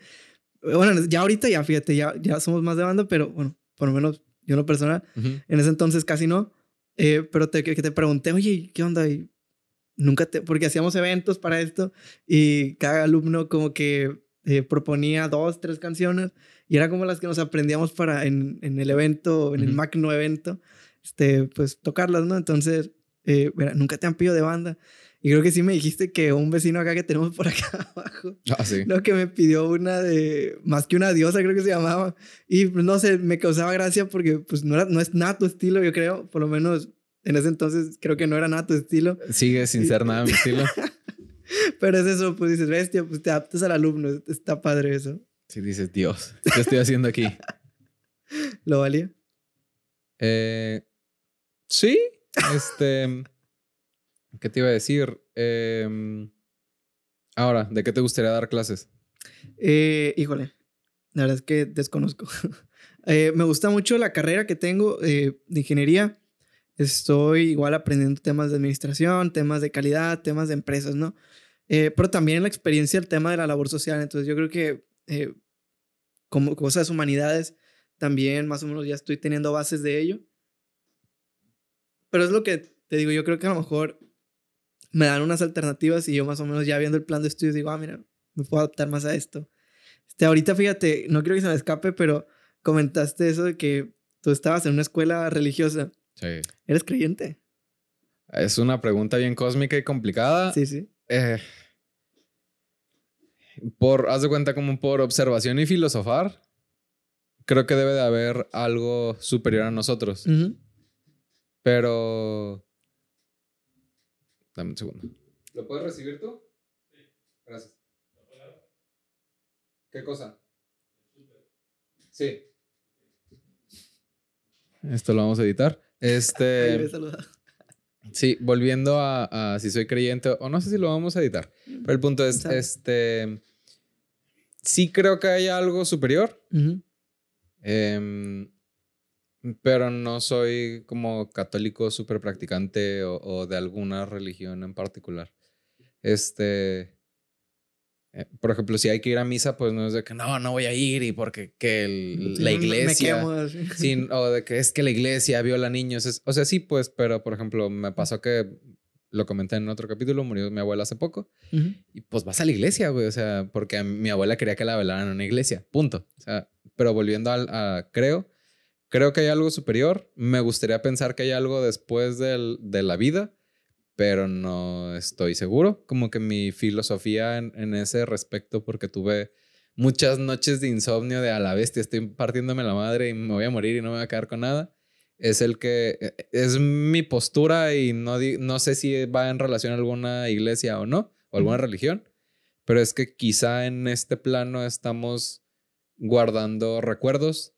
Bueno, ya ahorita ya, fíjate, ya, ya somos más de banda, pero bueno, por lo menos yo no personal, en ese entonces casi no. Eh, pero te, que te pregunté, oye, ¿qué onda? Y nunca te, porque hacíamos eventos para esto y cada alumno como que eh, proponía dos, tres canciones y era como las que nos aprendíamos para en, en el evento, en el magno evento, este, pues tocarlas, ¿no? Entonces, eh, nunca te han pedido de banda. Y creo que sí me dijiste que un vecino acá que tenemos por acá [LAUGHS] abajo, ah, sí. no, que me pidió una de, más que una diosa creo que se llamaba. Y pues, no sé, me causaba gracia porque pues no, era, no es nada tu estilo, yo creo, por lo menos en ese entonces creo que no era nada tu estilo. Sigue sin ser nada mi [LAUGHS] estilo. Pero es eso, pues dices, bestia, pues te adaptas al alumno, está padre eso. Sí, dices, Dios, ¿qué estoy haciendo aquí? [LAUGHS] ¿Lo valía? Eh, sí, este... ¿Qué te iba a decir? Em, ahora, ¿de qué te gustaría dar clases? Eh, híjole, la verdad es que desconozco. [LAUGHS] Eh, me gusta mucho la carrera que tengo eh, de ingeniería. Estoy igual aprendiendo temas de administración, temas de calidad, temas de empresas, ¿no? pero también la experiencia, el tema de la labor social. Entonces yo creo que como cosas humanidades, también más o menos ya estoy teniendo bases de ello. Pero es lo que te digo, yo creo que a lo mejor me dan unas alternativas y yo más o menos ya viendo el plan de estudios digo, ah, mira, me puedo adaptar más a esto. Este, ahorita fíjate, no quiero que se me escape, pero comentaste eso de que tú estabas en una escuela religiosa. Sí. ¿Eres creyente? Es una pregunta bien cósmica y complicada. Sí, sí. Eh, por, haz de cuenta como por observación y filosofar, creo que debe de haber algo superior a nosotros. Pero Dame un segundo. ¿Lo puedes recibir tú? Sí. Gracias. ¿Qué cosa? Sí. Esto lo vamos a editar. Este. [LAUGHS] sí, volviendo a, si soy creyente, o no sé si lo vamos a editar. Pero el punto es, este. Sí creo que hay algo superior. Pero no soy como católico súper practicante o, de alguna religión en particular. Este, eh, por ejemplo, si hay que ir a misa, pues no es de que no, no voy a ir y porque que la [LAUGHS] iglesia. [LAUGHS] o de que es que la iglesia viola niños. o sea, sí, pues, pero por ejemplo, me pasó que lo comenté en otro capítulo, murió mi abuela hace poco. Y pues vas a la iglesia, güey. O sea, porque mi abuela quería que la velaran en una iglesia. Punto. O sea, pero volviendo al, a, creo Creo que hay algo superior. Me gustaría pensar que hay algo después del, de la vida, pero no estoy seguro. Como que mi filosofía en, ese respecto, porque tuve muchas noches de insomnio de a la bestia, estoy partiéndome la madre y me voy a morir y no me voy a quedar con nada. Es el que e, es mi postura y no, no sé si va en relación a alguna iglesia o no, o alguna religión, pero es que quizá en este plano estamos guardando recuerdos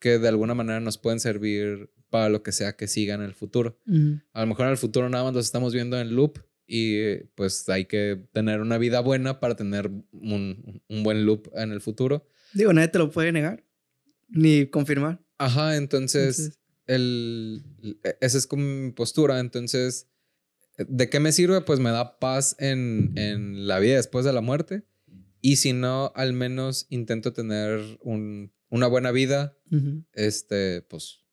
que de alguna manera nos pueden servir para lo que sea que siga en el futuro. A lo mejor en el futuro nada más los estamos viendo en loop y pues hay que tener una vida buena para tener un, un buen loop en el futuro. Digo, nadie te lo puede negar ni confirmar. Ajá, entonces, El, e, esa es como mi postura. Entonces, ¿de qué me sirve? Pues me da paz en, en la vida después de la muerte. Y si no, al menos intento tener un una buena vida, este, pues,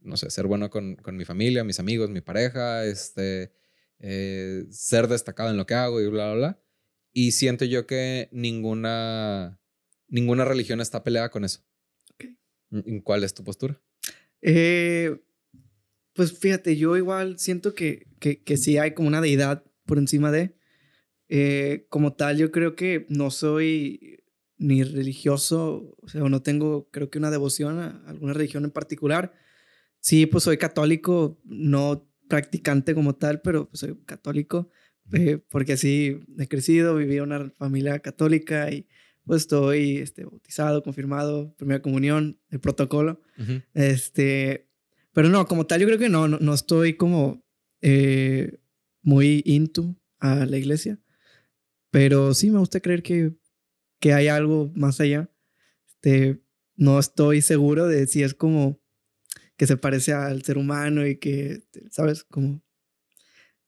no sé, ser bueno con, con, mi familia, mis amigos, mi pareja, este, eh, ser destacado en lo que hago y bla, bla, bla. Y siento yo que ninguna, ninguna religión está peleada con eso. ¿Cuál es tu postura? Eh, pues fíjate, yo igual siento que, que, que sí hay como una deidad por encima de. Eh, como tal, yo creo que no soy ni religioso, o sea, no tengo, creo que una devoción a alguna religión en particular. Sí, pues soy católico, no practicante como tal, pero pues soy católico, eh, porque así he crecido, viví en una familia católica y pues estoy este, bautizado, confirmado, primera comunión, el protocolo. Este, pero no, como tal, yo creo que no, no, estoy como eh, muy into a la iglesia. Pero sí me gusta creer que, que hay algo más allá. Este, no estoy seguro de si es como que se parece al ser humano y que, ¿sabes? Como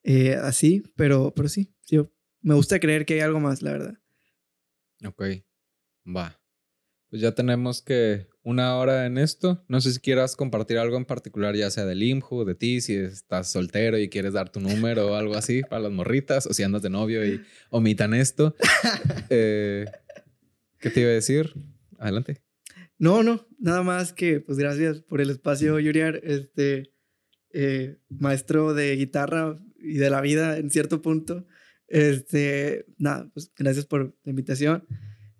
eh, así, pero, pero sí, yo me gusta creer que hay algo más, la verdad. Ok, va. Pues ya tenemos que una hora en esto. No sé si quieras compartir algo en particular, ya sea del IMJU, de ti, si estás soltero y quieres dar tu número o algo así para las morritas, o si andas de novio y omitan esto. [LAUGHS] Eh, ¿Qué te iba a decir? Adelante. No, no, nada más que, pues gracias por el espacio, Yuriar, este, eh, maestro de guitarra y de la vida en cierto punto. Este, nada, pues gracias por la invitación.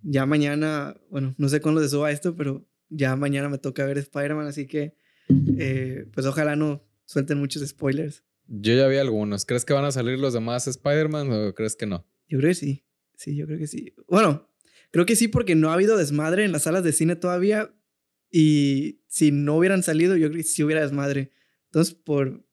Ya mañana, bueno, no sé cuándo se suba esto, pero ya mañana me toca ver Spider-Man, así que eh, pues ojalá no suelten muchos spoilers. Yo ya vi algunos. ¿Crees que van a salir los demás Spider-Man o crees que no? Yo creo que sí. Sí, yo creo que sí. Bueno, creo que sí porque no ha habido desmadre en las salas de cine todavía y si no hubieran salido, yo creo que sí hubiera desmadre. Entonces, por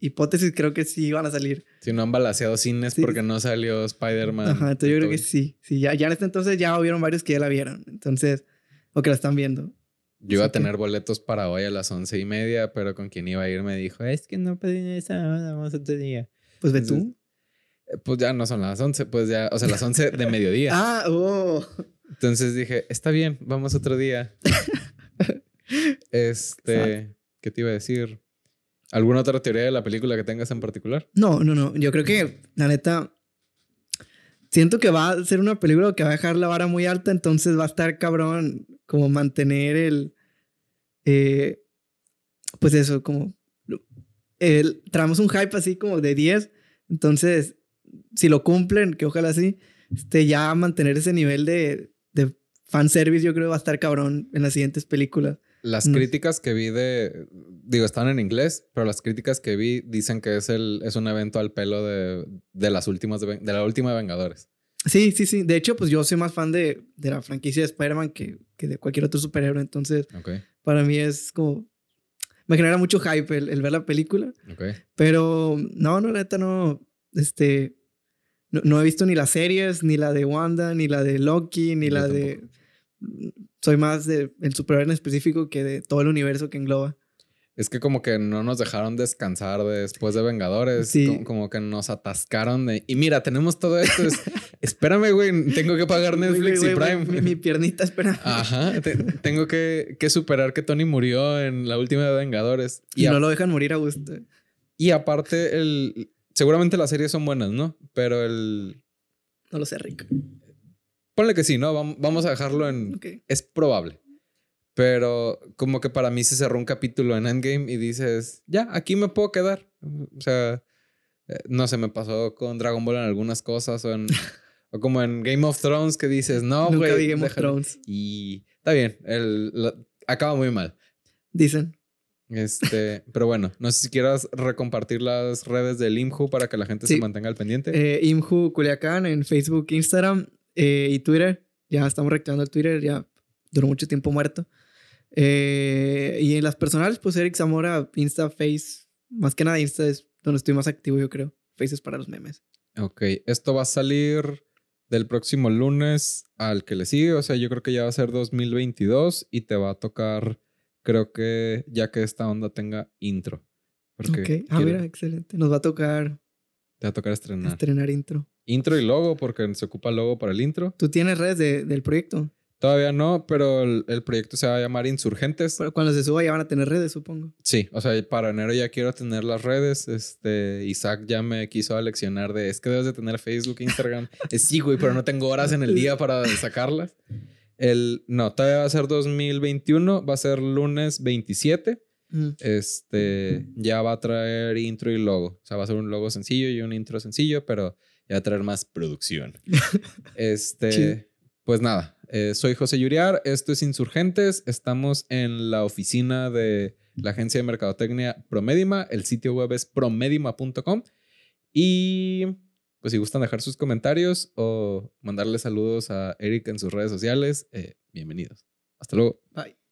hipótesis, creo que sí van a salir. Si no han balaseado cines porque no salió Spider-Man. Ajá, entonces yo creo que sí. Sí, ya, ya en este entonces ya hubieron varios que ya la vieron. Entonces, o que la están viendo. Yo iba a tener boletos para hoy a las once y media, pero con quien iba a ir me dijo, es que no pedí esa vamos otro día. Pues ve tú. Pues ya no son las once, pues ya, o sea, las once de mediodía. [LAUGHS] ah, oh. Entonces dije, está bien, vamos otro día. este, ¿qué te iba a decir? ¿Alguna otra teoría de la película que tengas en particular? No, no, no. Yo creo que, la neta, siento que va a ser una película que va a dejar la vara muy alta, entonces va a estar cabrón como mantener el, eh, pues eso, como, el, traemos un hype así como de 10, entonces, si lo cumplen, que ojalá sí, este, ya mantener ese nivel de, de fanservice yo creo que va a estar cabrón en las siguientes películas. Las críticas que vi de, digo, están en inglés, pero las críticas que vi dicen que es, el, es un evento al pelo de, de las últimas, de, la última de Vengadores. Sí, sí, sí. De hecho, pues yo soy más fan de, de la franquicia de Spider-Man que, que, de cualquier otro superhéroe. Entonces, para mí es como... Me genera mucho hype el, ver la película. Pero no, no, neta, no. Este... No, he visto ni las series, ni la de Wanda, ni la de Loki, ni la de soy más del superhéroe en específico que de todo el universo que engloba. Es que como que no nos dejaron descansar después de Vengadores. Sí. Como, que nos atascaron de... Y mira, tenemos todo esto. [LAUGHS] espérame, güey. Tengo que pagar Netflix y Prime. mi, piernita, espera. Ajá. tengo que, que, superar que Tony murió en la última de Vengadores. Y, no lo dejan morir a gusto. Y aparte, el... Seguramente las series son buenas, ¿no? Pero el... No lo sé, Rick. Ponle que sí, ¿no? Vamos a dejarlo en... Es probable. Pero como que para mí se cerró un capítulo en Endgame y dices, ya, aquí me puedo quedar. O sea, eh, no sé, me pasó con Dragon Ball en algunas cosas o, en, [LAUGHS] o como en Game of Thrones que dices, no, güey. Game of Thrones. Y está bien, el, acaba muy mal. Dicen. Este, pero bueno, no sé si quieras recompartir las redes del IMJU para que la gente se mantenga al pendiente. Eh, IMJU Culiacán en Facebook, Instagram. Eh, y Twitter, ya estamos reactivando el Twitter, ya duró mucho tiempo muerto. Eh, y en las personales, pues Eric Zamora, Insta, Face, más que nada Insta es donde estoy más activo, yo creo. Face es para los memes. Ok, esto va a salir del próximo lunes al que le sigue, o sea, yo creo que ya va a ser 2022 y te va a tocar, creo que ya que esta onda tenga intro. ok, ah, mira, excelente. Nos va a tocar. Te va a tocar estrenar. Estrenar intro. Intro y logo, porque se ocupa logo para el intro. ¿Tú tienes redes del proyecto? Todavía no, pero el, proyecto se va a llamar Insurgentes. Pero cuando se suba ya van a tener redes, supongo. Sí, o sea, para enero ya quiero tener las redes. Este, Isaac ya me quiso aleccionar de, es que debes de tener Facebook, Instagram. [LAUGHS] sí, güey, pero no tengo horas en el día para sacarlas. El, no, todavía va a ser 2021, va a ser lunes 27 Este ya va a traer intro y logo. O sea, va a ser un logo sencillo y un intro sencillo, pero ya va a traer más producción. [LAUGHS] este, pues nada, eh, soy José Yuriar, esto es Insurgentes, estamos en la oficina de la agencia de mercadotecnia Promedima, el sitio web es promedima.com y pues si gustan dejar sus comentarios o mandarle saludos a Eric en sus redes sociales, eh, bienvenidos. Hasta luego. Bye.